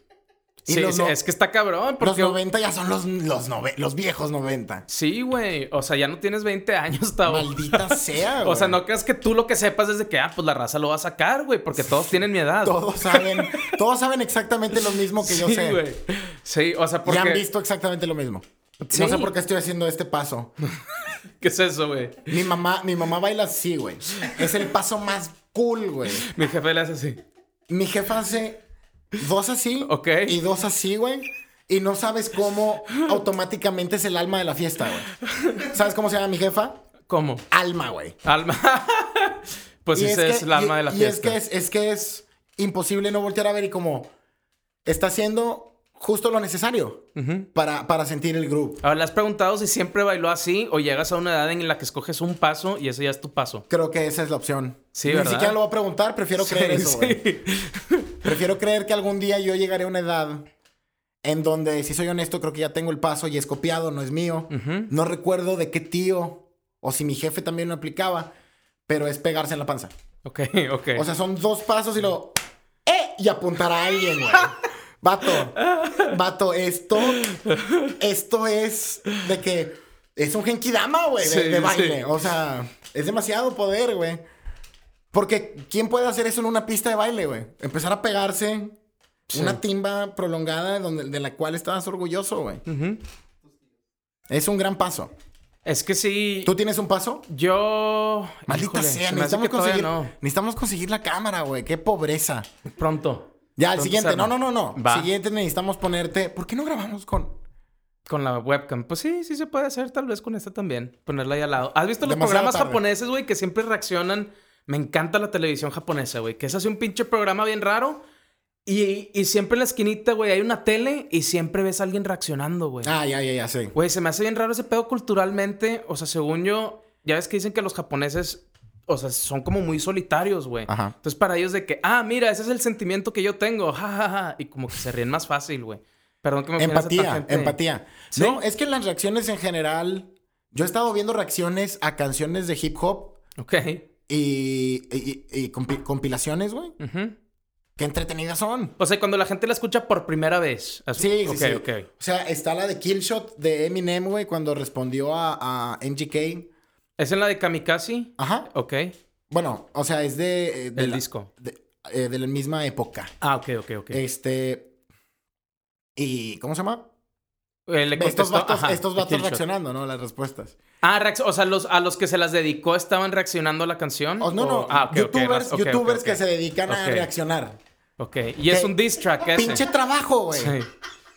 Y Sí, los sí, no- es que está cabrón, Los porque... 90 ya son los, los, nove- los viejos 90. Sí, güey. O sea, ya no tienes 20 años, Tavo. Maldita sea, güey. O sea, no creas que tú lo que sepas es de que, ah, pues la raza lo va a sacar, güey, porque todos tienen mi edad. Todos saben, todos saben exactamente lo mismo que yo sí, sé. güey. Sí, o sea, porque... Ya han visto exactamente lo mismo. Sí. No sé por qué estoy haciendo este paso. ¿Qué es eso, güey? Mi mamá, mi mamá baila así, güey. Es el paso más cool, güey. Mi jefe le hace así. Mi jefa hace dos así Ok. y dos así, güey. Y no sabes cómo automáticamente es el alma de la fiesta, güey. ¿Sabes cómo se llama mi jefa? ¿Cómo? Alma, güey. Alma. pues Y ese es, que- el alma y- de la y fiesta. es que es, es que es imposible no voltear a ver y como está haciendo justo lo necesario para, para sentir el groove. Ahora, ¿le has preguntado si siempre bailó así o llegas a una edad en la que escoges un paso y ese ya es tu paso? Creo que esa es la opción. Sí, Ni ¿verdad? siquiera lo voy a preguntar, prefiero creer eso, güey. sí. Prefiero creer que algún día yo llegaré a una edad en donde, si soy honesto, creo que ya tengo el paso y es copiado, no es mío. No recuerdo de qué tío o si mi jefe también lo aplicaba, pero es pegarse en la panza. Ok, ok. O sea, son dos pasos y luego, ¡eh! Y apuntar a alguien, güey. Vato, vato, esto, esto es de que es un genkidama, güey, de, Sí, de baile. sí. O sea, es demasiado poder, güey. Porque, ¿quién puede hacer eso en una pista de baile, güey? Empezar a pegarse Sí. una timba prolongada donde, de la cual estabas orgulloso, güey. Es un gran paso. Es que sí. ¿Tú tienes un paso? Yo. Maldita Híjole, sea, necesitamos conseguir, no. necesitamos conseguir la cámara, güey. Qué pobreza. Pronto. Ya, el siguiente. No, no, no, no. Va. Siguiente necesitamos ponerte. ¿Por qué no grabamos con.? Con la webcam. Pues sí, sí se puede hacer, tal vez con esta también. Ponerla ahí al lado. ¿Has visto los Demasiado programas tarde. japoneses, güey, que siempre reaccionan? Me encanta la televisión japonesa, güey. Que es así un pinche programa bien raro. Y, y siempre en la esquinita, güey, hay una tele y siempre ves a alguien reaccionando, güey. Ah, ya, ya, ya, sí. Güey, se me hace bien raro ese pedo culturalmente. O sea, según yo, ya ves que dicen que los japoneses, o sea, son como muy solitarios, güey. Ajá. Entonces, para ellos de que, ah, mira, ese es el sentimiento que yo tengo, ja, ja, ja. Y como que se ríen más fácil, güey. Perdón que me Empatía, empatía. ¿Sí? No, es que las reacciones en general. Yo he estado viendo reacciones a canciones de hip hop Ok. y, y- y compi- compilaciones, güey. Ujú. Qué entretenidas son. O sea, cuando la gente la escucha por primera vez. así. Sí, sí, Ok, sí. ok. O sea, está la de Killshot de Eminem, güey, cuando respondió a, a MGK. ¿Es en la de Kamikaze? Ajá. Ok. Bueno, o sea, es de. eh, de El la- disco. De, eh, de la misma época. Ah, ok, ok, ok. Este. ¿Y cómo se llama? Eh, le estos vatos, ajá, estos vatos reaccionando, ¿no? Las respuestas. Ah, o sea, los, a los que se las dedicó estaban reaccionando a la canción. Oh, no, o- no. Ah, ok, ok, youtubers ok, ok, youtubers que se dedican a reaccionar. Ok. Y es un diss track ese. Pinche trabajo, güey.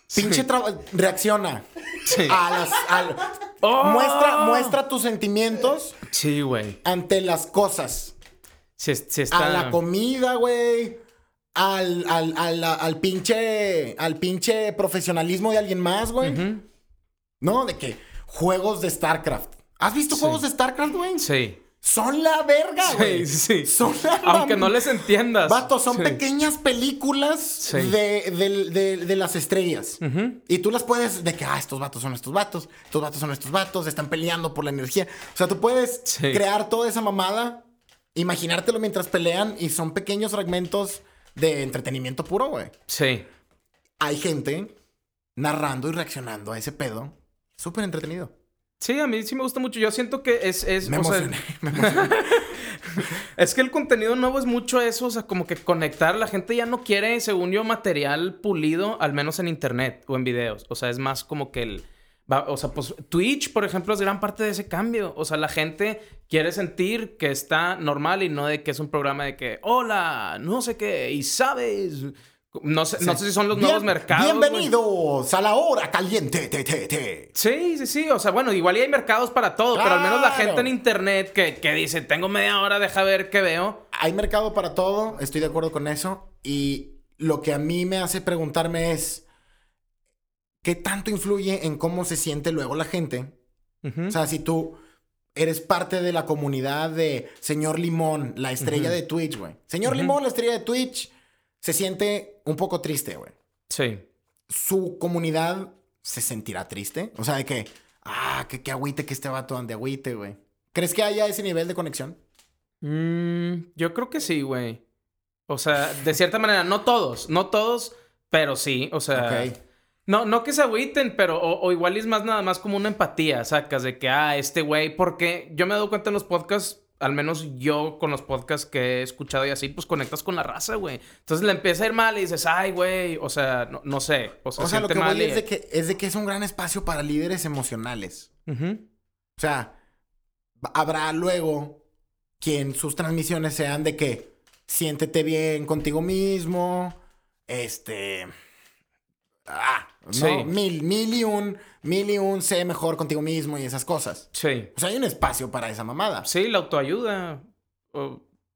Sí. Pinche trabajo. Reacciona. Sí. A las. ¡Oh! muestra, muestra tus sentimientos Sí, güey. ante las cosas. Sí está... A la comida, güey. Al, al, al, al pinche. Al pinche profesionalismo de alguien más, güey. No, de que juegos de StarCraft. ¿Has visto Sí. juegos de StarCraft, güey? Sí. Son la verga, güey. Sí, sí. Son la Aunque no les entiendas. Vato, son Sí. pequeñas películas Sí. de, de- de- de las estrellas. Y tú las puedes, de que, ah, estos vatos son estos vatos, estos vatos son estos vatos, están peleando por la energía. O sea, tú puedes Sí. crear toda esa mamada, imaginártelo mientras pelean y son pequeños fragmentos de entretenimiento puro, güey. Sí. Hay gente narrando y reaccionando a ese pedo. Súper entretenido. Sí, a mí sí me gusta mucho. Yo siento que es... es Me o sea, emocioné. me emocioné. Es que el contenido nuevo es mucho eso, o sea, como que conectar. La gente ya no quiere, según yo, material pulido, al menos en internet o en videos. O sea, es más como que el. va- o sea, pues Twitch, por ejemplo, es gran parte de ese cambio. O sea, la gente quiere sentir que está normal y no de que es un programa de que, hola, no sé qué, y sabes No sé, no sé si son los nuevos mercados. Bienvenidos a la hora caliente. Te, te, te. Sí, sí, sí. O sea, bueno, igual y hay mercados para todo, pero al menos la gente en internet que, que dice, tengo media hora, deja ver qué veo. Hay mercado para todo, estoy de acuerdo con eso. Y lo que a mí me hace preguntarme es, ¿qué tanto influye en cómo se siente luego la gente? O sea, si tú eres parte de la comunidad de Señor Limón, la estrella de Twitch, güey. Señor Limón, la estrella de Twitch, se siente un poco triste, güey. Sí. Su comunidad se sentirá triste. O sea, de que, ah, que, que agüite que este vato ande agüite, güey. ¿Crees que haya ese nivel de conexión? Mm, yo creo que sí, güey. O sea, de cierta manera, no todos, no todos, pero sí, o sea. No, no que se agüiten, pero o, igual es más nada más como una empatía, sacas de que, ah, este güey, porque yo me he dado cuenta en los podcasts, al menos yo con los podcasts que he escuchado y así, pues conectas con la raza, güey. Entonces le empieza a ir mal y dices, ay, güey, o sea, no, no sé. O sea, lo que voy es, de que, es de que es un gran espacio para líderes emocionales. O sea, habrá luego quien sus transmisiones sean de que siéntete bien contigo mismo, este ah, ¿no? Mil, mil y un, mil y un sé mejor contigo mismo y esas cosas. Sí. O sea, hay un espacio para esa mamada. Sí, la autoayuda.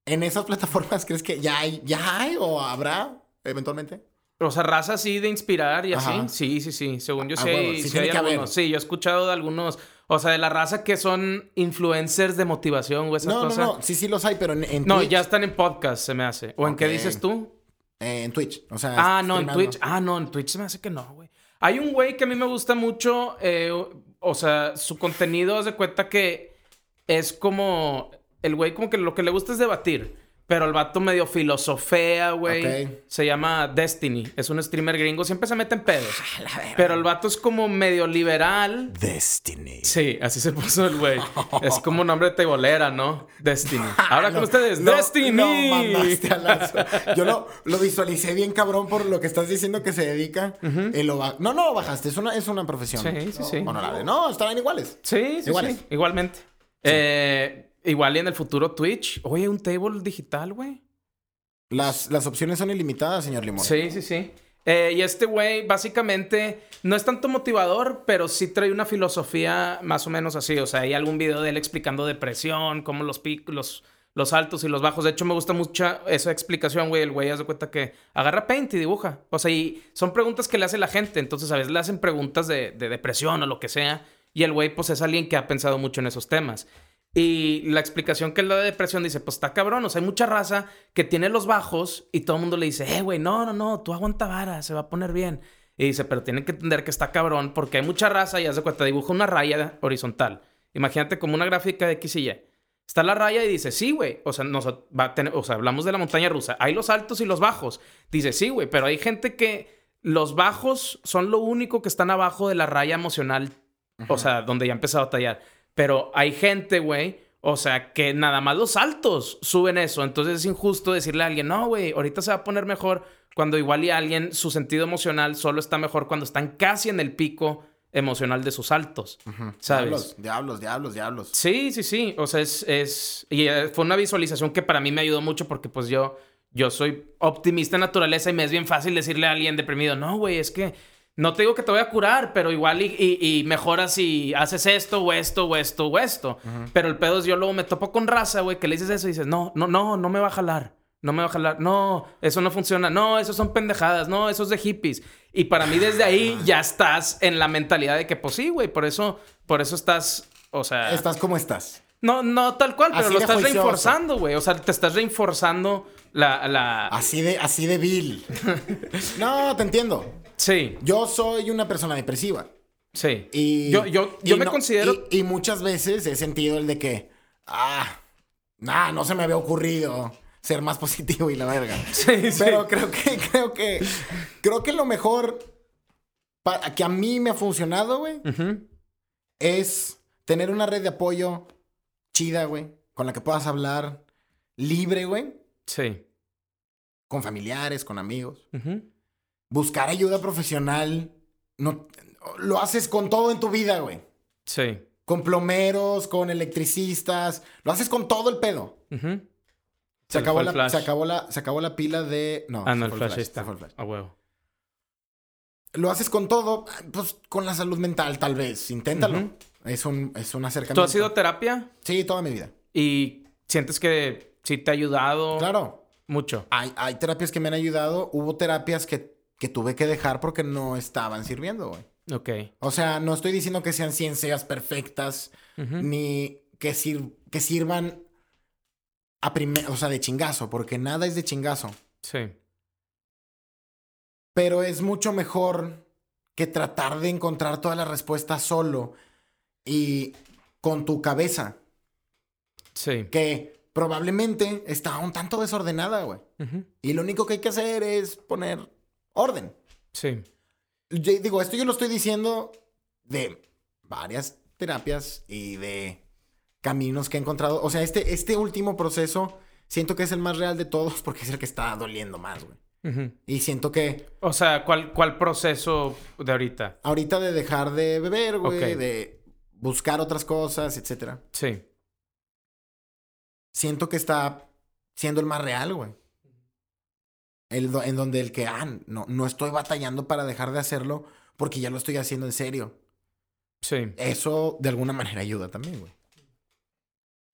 ¿En esas plataformas crees que ya hay, ya hay o habrá eventualmente? O sea, raza así de inspirar y así. Sí, sí, sí. Según yo sí, sí, hay algunos. Sí, yo he escuchado de algunos. O sea, de la raza que son influencers de motivación o esas no, cosas. No, no, sí, sí los hay, pero en, No, ya están en podcast, se me hace. ¿O en qué dices tú? En Twitch. O sea, ah, no, en Twitch. Ah, no, en Twitch se me hace que no, güey. Hay un güey que a mí me gusta mucho. Eh, o sea, su contenido, haz de cuenta que es como. El güey, como que lo que le gusta es debatir. Pero el vato medio filosofea, güey. Se llama Destiny. Es un streamer gringo. Siempre se mete en pedos. Pero el vato es como medio liberal. Destiny. Sí, así se puso el güey. es como un nombre de tebolera, ¿no? Destiny. Ahora con ustedes, Destiny. No mandaste Yo lo, lo, visualicé bien cabrón por lo que estás diciendo que se dedica. No, no, bajaste. Es una, es una profesión. Sí, sí, sí. Honorable. No, estaban iguales. Sí, sí, iguales. sí. Igualmente. Eh... Igual y en el futuro Twitch. Oye, un table digital, güey. Las, las opciones son ilimitadas, señor Limón. Sí, sí, sí. Eh, y este güey, básicamente, no es tanto motivador, pero sí trae una filosofía más o menos así. O sea, hay algún video de él explicando depresión, cómo los picos, los, los altos y los bajos. De hecho, me gusta mucho esa explicación, güey. El güey hace cuenta que agarra paint y dibuja. O sea, y son preguntas que le hace la gente. Entonces, a veces le hacen preguntas de, de depresión o lo que sea. Y el güey, pues, es alguien que ha pensado mucho en esos temas. Y la explicación que él da de depresión dice, pues está cabrón, o sea, hay mucha raza que tiene los bajos y todo el mundo le dice, eh, güey, no, no, no, tú aguanta vara, se va a poner bien. Y dice, pero tienen que entender que está cabrón porque hay mucha raza y haz de cuenta, dibuja una raya horizontal. Imagínate como una gráfica de X y Y. Está la raya y dice, sí, güey. O sea, nos va a tener, o sea, hablamos de la montaña rusa. Hay los altos y los bajos. Dice, sí, güey, pero hay gente que los bajos son lo único que están abajo de la raya emocional. O sea, donde ya ha empezado a tallar. Pero hay gente, güey, o sea, que nada más los altos suben eso. Entonces es injusto decirle a alguien, no, güey, ahorita se va a poner mejor cuando igual y alguien, su sentido emocional solo está mejor cuando están casi en el pico emocional de sus altos. ¿Sabes? Diablos, diablos, diablos, diablos. Sí, sí, sí. O sea, es, es... Y eh, fue una visualización que para mí me ayudó mucho porque pues yo, yo soy optimista en naturaleza y me es bien fácil decirle a alguien deprimido, no, güey, es que no te digo que te voy a curar, pero igual y, y, mejoras si haces esto o esto o esto o esto. Pero el pedo es yo luego me topo con raza, güey, que le dices eso y dices, no, no, no, no me va a jalar. No me va a jalar. No, eso no funciona. No, eso son pendejadas. No, eso es de hippies. Y para mí desde ahí ya estás en la mentalidad de que, pues sí, güey, por eso, por eso estás, o sea... Estás como estás. No, no tal cual, pero lo estás reforzando, güey. O sea, te estás reforzando la... la... Así de, así de vil. no, te entiendo. Sí. Yo soy una persona depresiva. Sí. Y, yo yo, yo me considero... Y, muchas veces he sentido el de que, ah, nah, no se me había ocurrido ser más positivo y la verga. Sí, sí. Pero creo que, creo que, creo que lo mejor para, que a mí me ha funcionado, güey, es tener una red de apoyo chida, güey, con la que puedas hablar libre, güey. Sí. Con familiares, con amigos buscar ayuda profesional, no, lo haces con todo en tu vida, güey. Sí. Con plomeros, con electricistas, lo haces con todo el pedo. Se acabó, la, flash. se, acabó la, se acabó la pila de... No, Ah, no, el flash, se está. flash. A huevo. Lo haces con todo, pues con la salud mental, tal vez. Inténtalo. Es un, es un acercamiento. ¿Tú has ido a terapia? Sí, toda mi vida. ¿Y sientes que sí te ha ayudado Claro. mucho? Hay, hay terapias que me han ayudado. Hubo terapias que, que tuve que dejar porque no estaban sirviendo, güey. Ok. O sea, no estoy diciendo que sean ciencias perfectas, ni que, sir- que sirvan a primer, o sea, de chingazo, porque nada es de chingazo. Sí. Pero es mucho mejor que tratar de encontrar todas las respuestas solo y con tu cabeza, Sí. que probablemente está un tanto desordenada, güey. Y lo único que hay que hacer es poner orden. Sí. Yo digo, esto yo lo estoy diciendo de varias terapias y de caminos que he encontrado. O sea, este, este último proceso siento que es el más real de todos porque es el que está doliendo más, güey. Y siento que O sea, ¿cuál, ¿cuál proceso de ahorita? ahorita de dejar de beber, güey, de buscar otras cosas, etcétera, Sí. Siento que está siendo el más real, güey. El do- en donde el que, ah, no, no estoy batallando para dejar de hacerlo porque ya lo estoy haciendo en serio. Sí. Eso de alguna manera ayuda también, güey.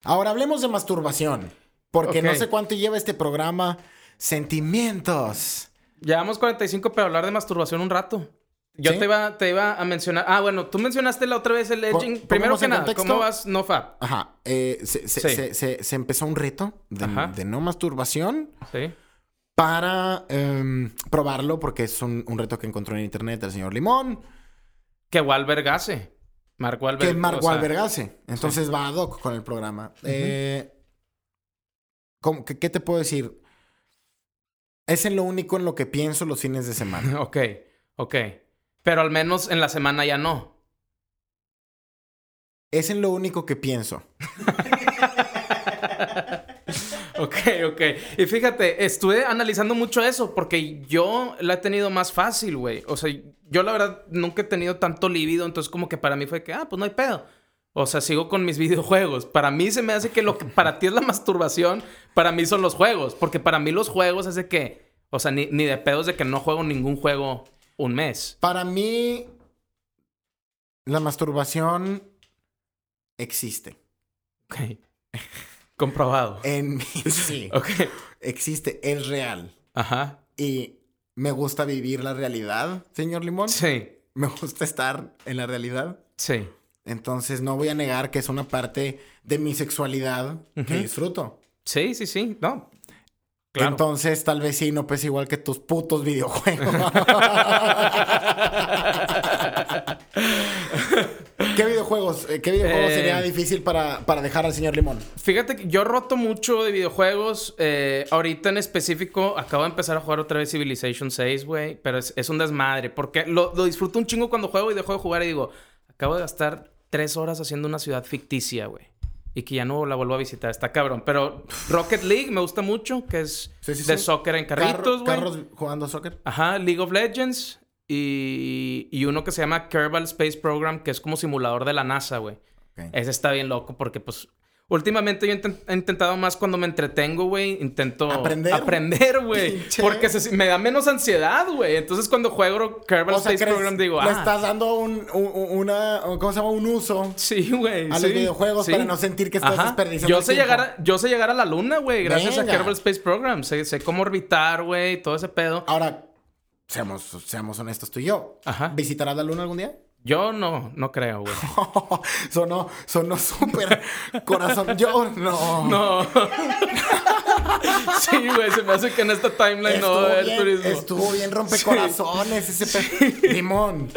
Ahora hablemos de masturbación. Porque no sé cuánto lleva este programa. Sentimientos. Llevamos 45 para hablar de masturbación un rato. Yo ¿Sí? te, iba, te iba a mencionar. Ah, bueno, tú mencionaste la otra vez el edging. Primero que nada, contexto. ¿cómo vas, no fab? Ajá. eh, se, se- Sí. se- se- se empezó un reto de, no masturbación Sí. para em, probarlo porque es un, un reto que encontró en internet el señor Limón, Que Walberg hace. Mark Wahlberg. que Mark Wahlberg hace. Entonces va ad hoc con el programa. Eh, ¿cómo- qué, qué te puedo decir? Es en lo único en lo que pienso los fines de semana. Ok, ok. Pero al menos en la semana ya no. Es en lo único que pienso. Ok, ok. Y fíjate, estuve analizando mucho eso porque yo la he tenido más fácil, güey. O sea, yo la verdad nunca he tenido tanto líbido, entonces como que para mí fue que, ah, pues no hay pedo. O sea, sigo con mis videojuegos. Para mí se me hace que lo que para ti es la masturbación, para mí son los juegos. Porque para mí los juegos es de que, o sea, ni, ni de pedos de que no juego ningún juego un mes. Para mí, la masturbación existe. Ok. Comprobado. En mí, sí. Ok. Existe, es real. Ajá. Y me gusta vivir la realidad, señor Limón. Sí. Me gusta estar en la realidad. Sí. Entonces no voy a negar que es una parte de mi sexualidad que disfruto. Sí, sí, sí. No. Claro. Entonces tal vez sí, no pues igual que tus putos videojuegos. ¿Qué videojuegos? eh, ¿Qué videojuegos Eh, sería difícil para, para dejar al señor Limón? Fíjate que yo roto mucho de videojuegos. eh, ahorita en específico, acabo de empezar a jugar otra vez Civilization 6, güey. Pero es, es un desmadre. Porque lo, lo disfruto un chingo cuando juego y dejo de jugar y digo, acabo de gastar tres horas haciendo una ciudad ficticia, güey. Y que ya no la vuelvo a visitar. Está cabrón. Pero Rocket League me gusta mucho, que es Sí, sí, de sí. soccer en carritos, güey. Carros jugando soccer. Ajá, League of Legends. Y, y uno que se llama Kerbal Space Program, que es como simulador de la NASA, güey. Ese está bien loco porque, pues, últimamente yo he inten- he intentado más cuando me entretengo, güey. Intento ¿Aprender? aprender, güey. Porque se- me da menos ansiedad, güey. Entonces, cuando juego Kerbal sea, Space Program, digo, le ah, estás dando un, un- una, ¿cómo se llama? Un uso sí, güey. a sí, los videojuegos sí. para no sentir que estás Ajá. desperdiciando Yo sé, llegar a, yo sé llegar a la luna, güey, gracias Venga. a Kerbal Space Program. Sé, sé cómo orbitar, güey, todo ese pedo. Ahora, seamos, seamos honestos tú y yo. Ajá. ¿Visitarás la luna algún día? Yo no, no creo, güey. sonó, sonó súper corazón. Yo no. No. sí, güey, se me hace que en esta timeline no va bien, turismo. estuvo bien rompecorazones ese pe- Limón.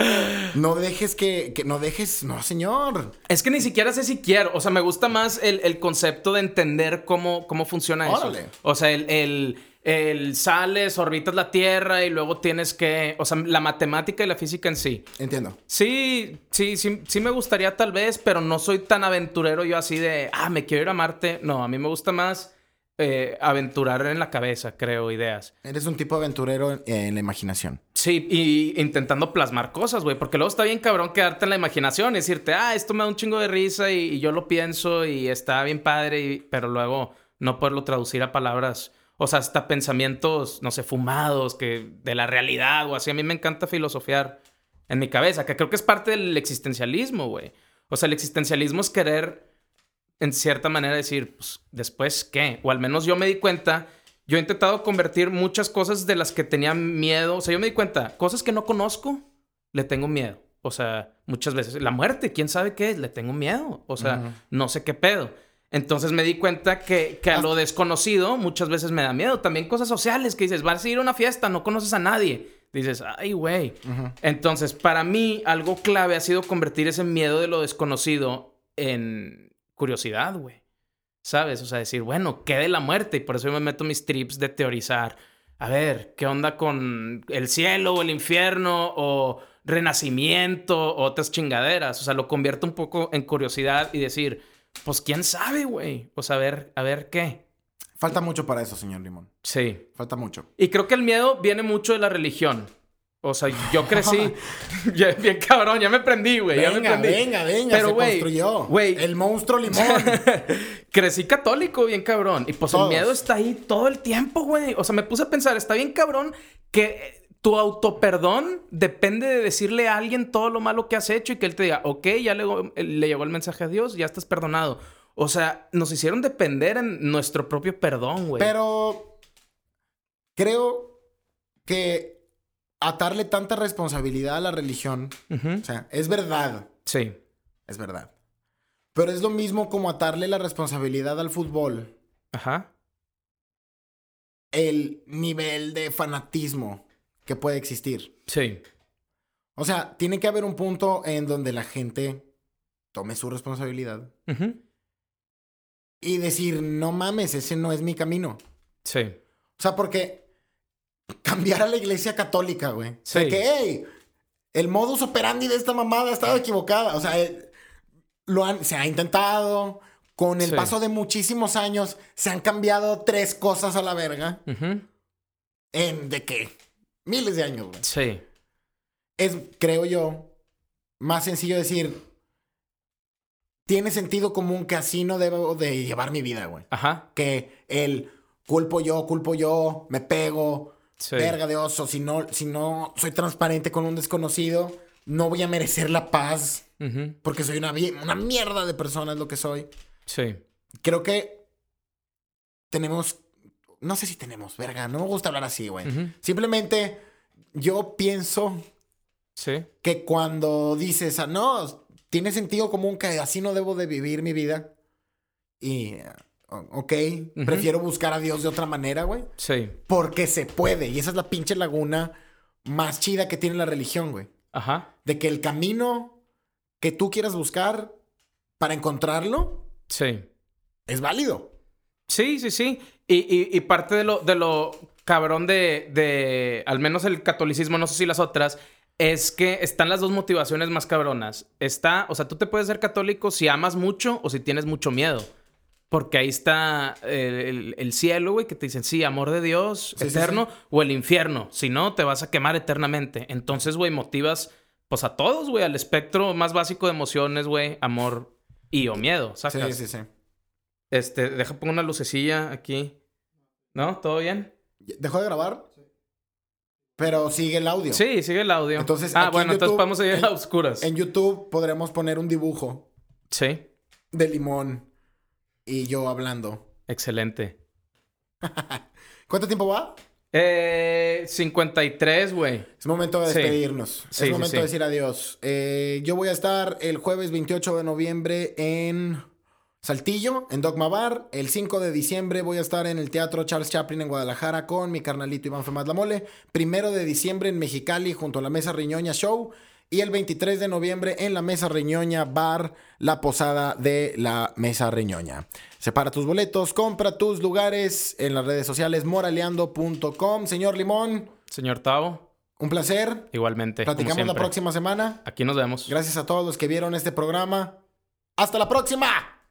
No dejes que, que- no dejes, no señor. Es que ni siquiera sé si quiero. O sea, me gusta más el, el concepto de entender cómo, cómo funciona Órale. eso. O sea, el, el, el sales, orbitas la Tierra y luego tienes que. O sea, la matemática y la física en sí. Entiendo. Sí, sí, sí, sí me gustaría tal vez, pero no soy tan aventurero yo así de, ah, me quiero ir a Marte. No, a mí me gusta más eh, aventurar en la cabeza, creo, ideas. Eres un tipo aventurero en, en la imaginación. Sí, y intentando plasmar cosas, güey, porque luego está bien cabrón quedarte en la imaginación y decirte, ah, esto me da un chingo de risa y, y yo lo pienso y está bien padre, y- pero luego no poderlo traducir a palabras, o sea, hasta pensamientos, no sé, fumados, que de la realidad o así. A mí me encanta filosofiar en mi cabeza, que creo que es parte del existencialismo, güey. O sea, el existencialismo es querer, en cierta manera, decir, pues, después, ¿qué? O al menos yo me di cuenta, yo he intentado convertir muchas cosas de las que tenía miedo, o sea, yo me di cuenta, cosas que no conozco, le tengo miedo. O sea, muchas veces, la muerte, ¿quién sabe qué es? Le tengo miedo. O sea, no sé qué pedo. Entonces me di cuenta que, que a lo desconocido muchas veces me da miedo. También cosas sociales que dices, vas a ir a una fiesta, no conoces a nadie. Dices, ay, güey. Entonces, para mí, algo clave ha sido convertir ese miedo de lo desconocido en curiosidad, güey. ¿Sabes? O sea, decir, bueno, ¿qué de la muerte? Y por eso yo me meto mis trips de teorizar. A ver, ¿qué onda con el cielo o el infierno o renacimiento o otras chingaderas? O sea, lo convierto un poco en curiosidad y decir, pues quién sabe, güey. Pues a ver, a ver qué. Falta mucho para eso, señor Limón. Sí. Falta mucho. Y creo que el miedo viene mucho de la religión. O sea, yo crecí bien cabrón, ya me prendí, güey. Ya me prendí. Venga, venga, Pero, se construyó. Güey. El monstruo limón. crecí católico, bien cabrón. Y pues el miedo está ahí todo el tiempo, güey. O sea, me puse a pensar, está bien cabrón que tu autoperdón depende de decirle a alguien todo lo malo que has hecho y que él te diga, ok, ya le, le llegó el mensaje a Dios, ya estás perdonado. O sea, nos hicieron depender en nuestro propio perdón, güey. Pero creo que atarle tanta responsabilidad a la religión, o sea, es verdad. Sí. Es verdad. Pero es lo mismo como atarle la responsabilidad al fútbol. Ajá. El nivel de fanatismo que puede existir. Sí. O sea, tiene que haber un punto en donde la gente tome su responsabilidad y decir, no mames, ese no es mi camino. Sí. O sea, porque cambiar a la iglesia católica, güey. Sí. O que, hey, el modus operandi de esta mamada ha estado equivocada. O sea, eh, lo han, se ha intentado. Con el paso de muchísimos años, se han cambiado tres cosas a la verga. En de qué? Miles de años, güey. Sí. Es, creo yo, más sencillo decir, tiene sentido común que así no debo de llevar mi vida, güey. Ajá. Que el culpo yo, culpo yo, me pego, verga de oso, si no, si no soy transparente con un desconocido, no voy a merecer la paz. Porque soy una, una mierda de persona, es lo que soy. Sí. Creo que tenemos no sé si tenemos, verga, no me gusta hablar así, güey. Simplemente yo pienso sí. que cuando dices, ah, no, tiene sentido común que así no debo de vivir mi vida. Y, ok, prefiero buscar a Dios de otra manera, güey. Sí. Porque se puede. Y esa es la pinche laguna más chida que tiene la religión, güey. Ajá. De que el camino que tú quieras buscar para encontrarlo. Sí. Es válido. Sí, sí, sí. Y, parte de lo, de lo cabrón de, de, al menos el catolicismo, no sé si las otras, es que están las dos motivaciones más cabronas. Está, o sea, tú te puedes ser católico si amas mucho o si tienes mucho miedo. Porque ahí está el, cielo, güey, que te dicen, sí, amor de Dios, eterno, o el infierno. Si no, te vas a quemar eternamente. Entonces, güey, motivas, pues a todos, güey, al espectro más básico de emociones, güey, amor y o miedo, ¿sabes? Sí, sí, sí. Este, deja pongo una lucecilla aquí. ¿No? ¿Todo bien? ¿Dejó de grabar? Pero sigue el audio. Sí, sigue el audio. Entonces, ah, bueno, entonces vamos a ir a oscuras. En YouTube podremos poner un dibujo. Sí. De limón y yo hablando. Excelente. ¿Cuánto tiempo va? Eh, 53, güey. Es momento de despedirnos. es momento de decir adiós. Eh, yo voy a estar el jueves 28 de noviembre en Saltillo, en Dogma Bar. El 5 de diciembre voy a estar en el Teatro Charles Chaplin en Guadalajara con mi carnalito Iván Femaz La Mole. Primero de diciembre en Mexicali junto a la Mesa Riñoña Show. Y el 23 de noviembre en la Mesa Riñoña Bar, la posada de la Mesa Riñoña. Separa tus boletos, compra tus lugares en las redes sociales moraleando.com. Señor Limón. Señor Tavo. Un placer. Igualmente. Platicamos la próxima semana. Aquí nos vemos. Gracias a todos los que vieron este programa. Hasta la próxima.